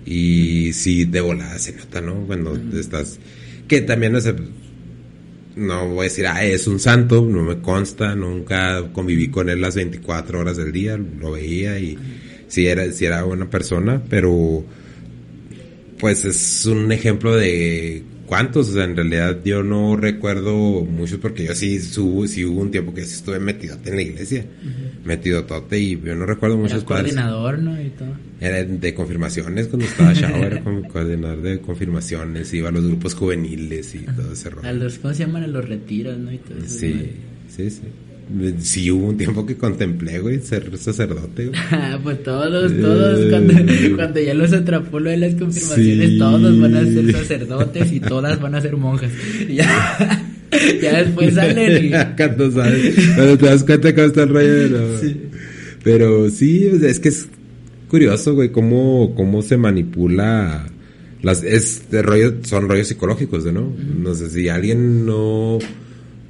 Y sí, de volada se nota, ¿no? Cuando estás... Que también no sé... No voy a decir, ah, es un santo, no me consta, nunca conviví con él las 24 horas del día, lo veía y sí era, sí era buena persona, pero pues es un ejemplo de cuántos, o sea, en realidad yo no recuerdo muchos porque yo sí, subo, sí hubo un tiempo que sí estuve metido en la iglesia, metido tote y yo no recuerdo muchos Era coordinador, ¿no? Y todo. Era de confirmaciones cuando estaba chavo, era como coordinador de confirmaciones, iba a los grupos juveniles y todo ese rollo. A los, ¿cómo se llaman? A los retiros, ¿no? Y todo eso, sí, sí, sí. Sí, hubo un tiempo que contemplé, güey, ser sacerdote, Ah, pues todos, todos, cuando, cuando, ya los atrapó lo de las confirmaciones, todos van a ser sacerdotes y todas van a ser monjas. ya, ya después salen y... cuando cuando te das cuenta cómo está el rollo de Sí. Pero sí, es que es curioso, güey, cómo, cómo se manipula las, es de rollo, son rollos psicológicos, ¿no? No sé si alguien no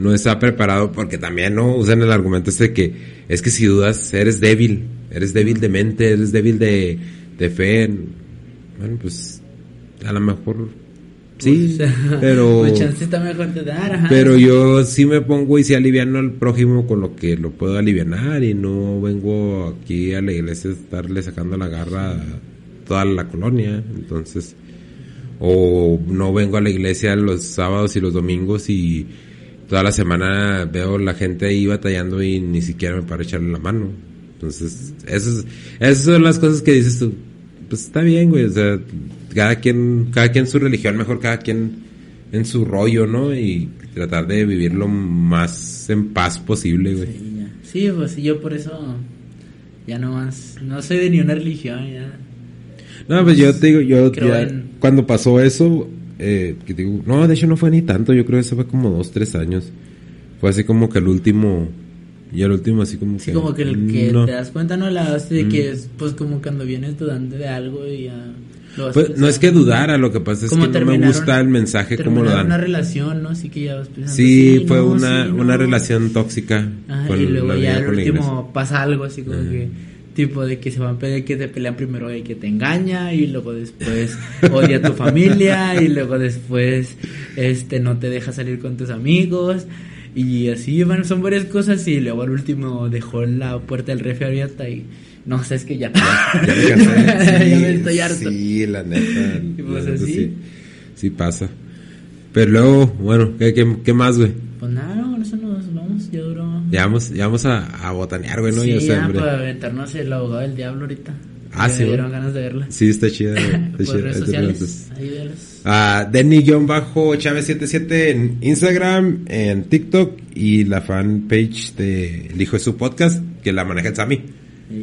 no está preparado porque también no usan el argumento este que es que si dudas eres débil, eres débil de mente, eres débil de, de fe. Bueno, pues a lo mejor sí, pero pero yo sí me pongo y si aliviano al prójimo con lo que lo puedo aliviar y no vengo aquí a la iglesia a estarle sacando la garra a toda la colonia, entonces o no vengo a la iglesia los sábados y los domingos y toda la semana veo la gente ahí batallando y ni siquiera me para echarle la mano. Entonces, eso esas son las cosas que dices tú. Pues está bien, güey. O sea, cada quien, cada quien su religión, mejor cada quien en su rollo, ¿no? Y tratar de vivir lo más en paz posible, güey. Sí, sí, pues yo por eso ya no más, no soy de ni una religión, ya. No, pues yo te digo, yo cuando pasó eso, eh, que digo, no, de hecho no fue ni tanto, yo creo que eso fue como dos, tres años. Fue así como que el último, y el último así como sí, como que el que te das cuenta, ¿no? La de que es, pues como cuando vienes dudando de algo y ya... Pues, no es que dudara, lo que pasa es que no me gusta el mensaje como lo dan. una relación, ¿no? Así que ya vas pensando. Sí, fue una, una relación tóxica. y luego ya al último pasa algo así como que tipo de que se van a pedir que te pelean primero y que te engaña y luego después odia a tu familia y luego después este no te deja salir con tus amigos y así bueno son varias cosas y luego al último dejó la puerta del refri abierta y no sé es que ya. Ya, me estoy harto. sí la neta, pues así? sí, pasa. Pero luego bueno qué, qué, qué más güey pues nada no, eso nos vamos ya duró ya vamos, ya vamos a, a botanear, güey, ¿no? Sí, ya, para aventarnos el abogado del diablo ahorita. Ah, sí. Me dieron ganas de verla. Sí, está chida. Está Por redes sociales, ahí Ah, Denny-Chávez77 en Instagram, en TikTok y la fanpage de El Hijo de su Podcast, que la maneja el Sammy.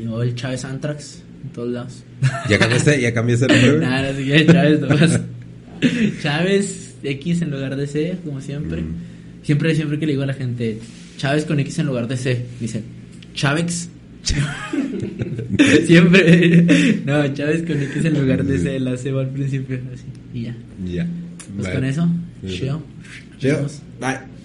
o el Chávez Antrax, en todos lados. ¿Ya cambiaste, ya cambiaste el nombre? Nada, sigue Chávez nomás. Chávez X en lugar de C, como siempre. Mm. Siempre, siempre que le digo a la gente, Chávez con X en lugar de C. Dice, Chávez. Siempre. no, Chávez con X en lugar de C. La C va al principio. Así. Y ya. Ya. Pues con eso. Chill. Chill. Bye.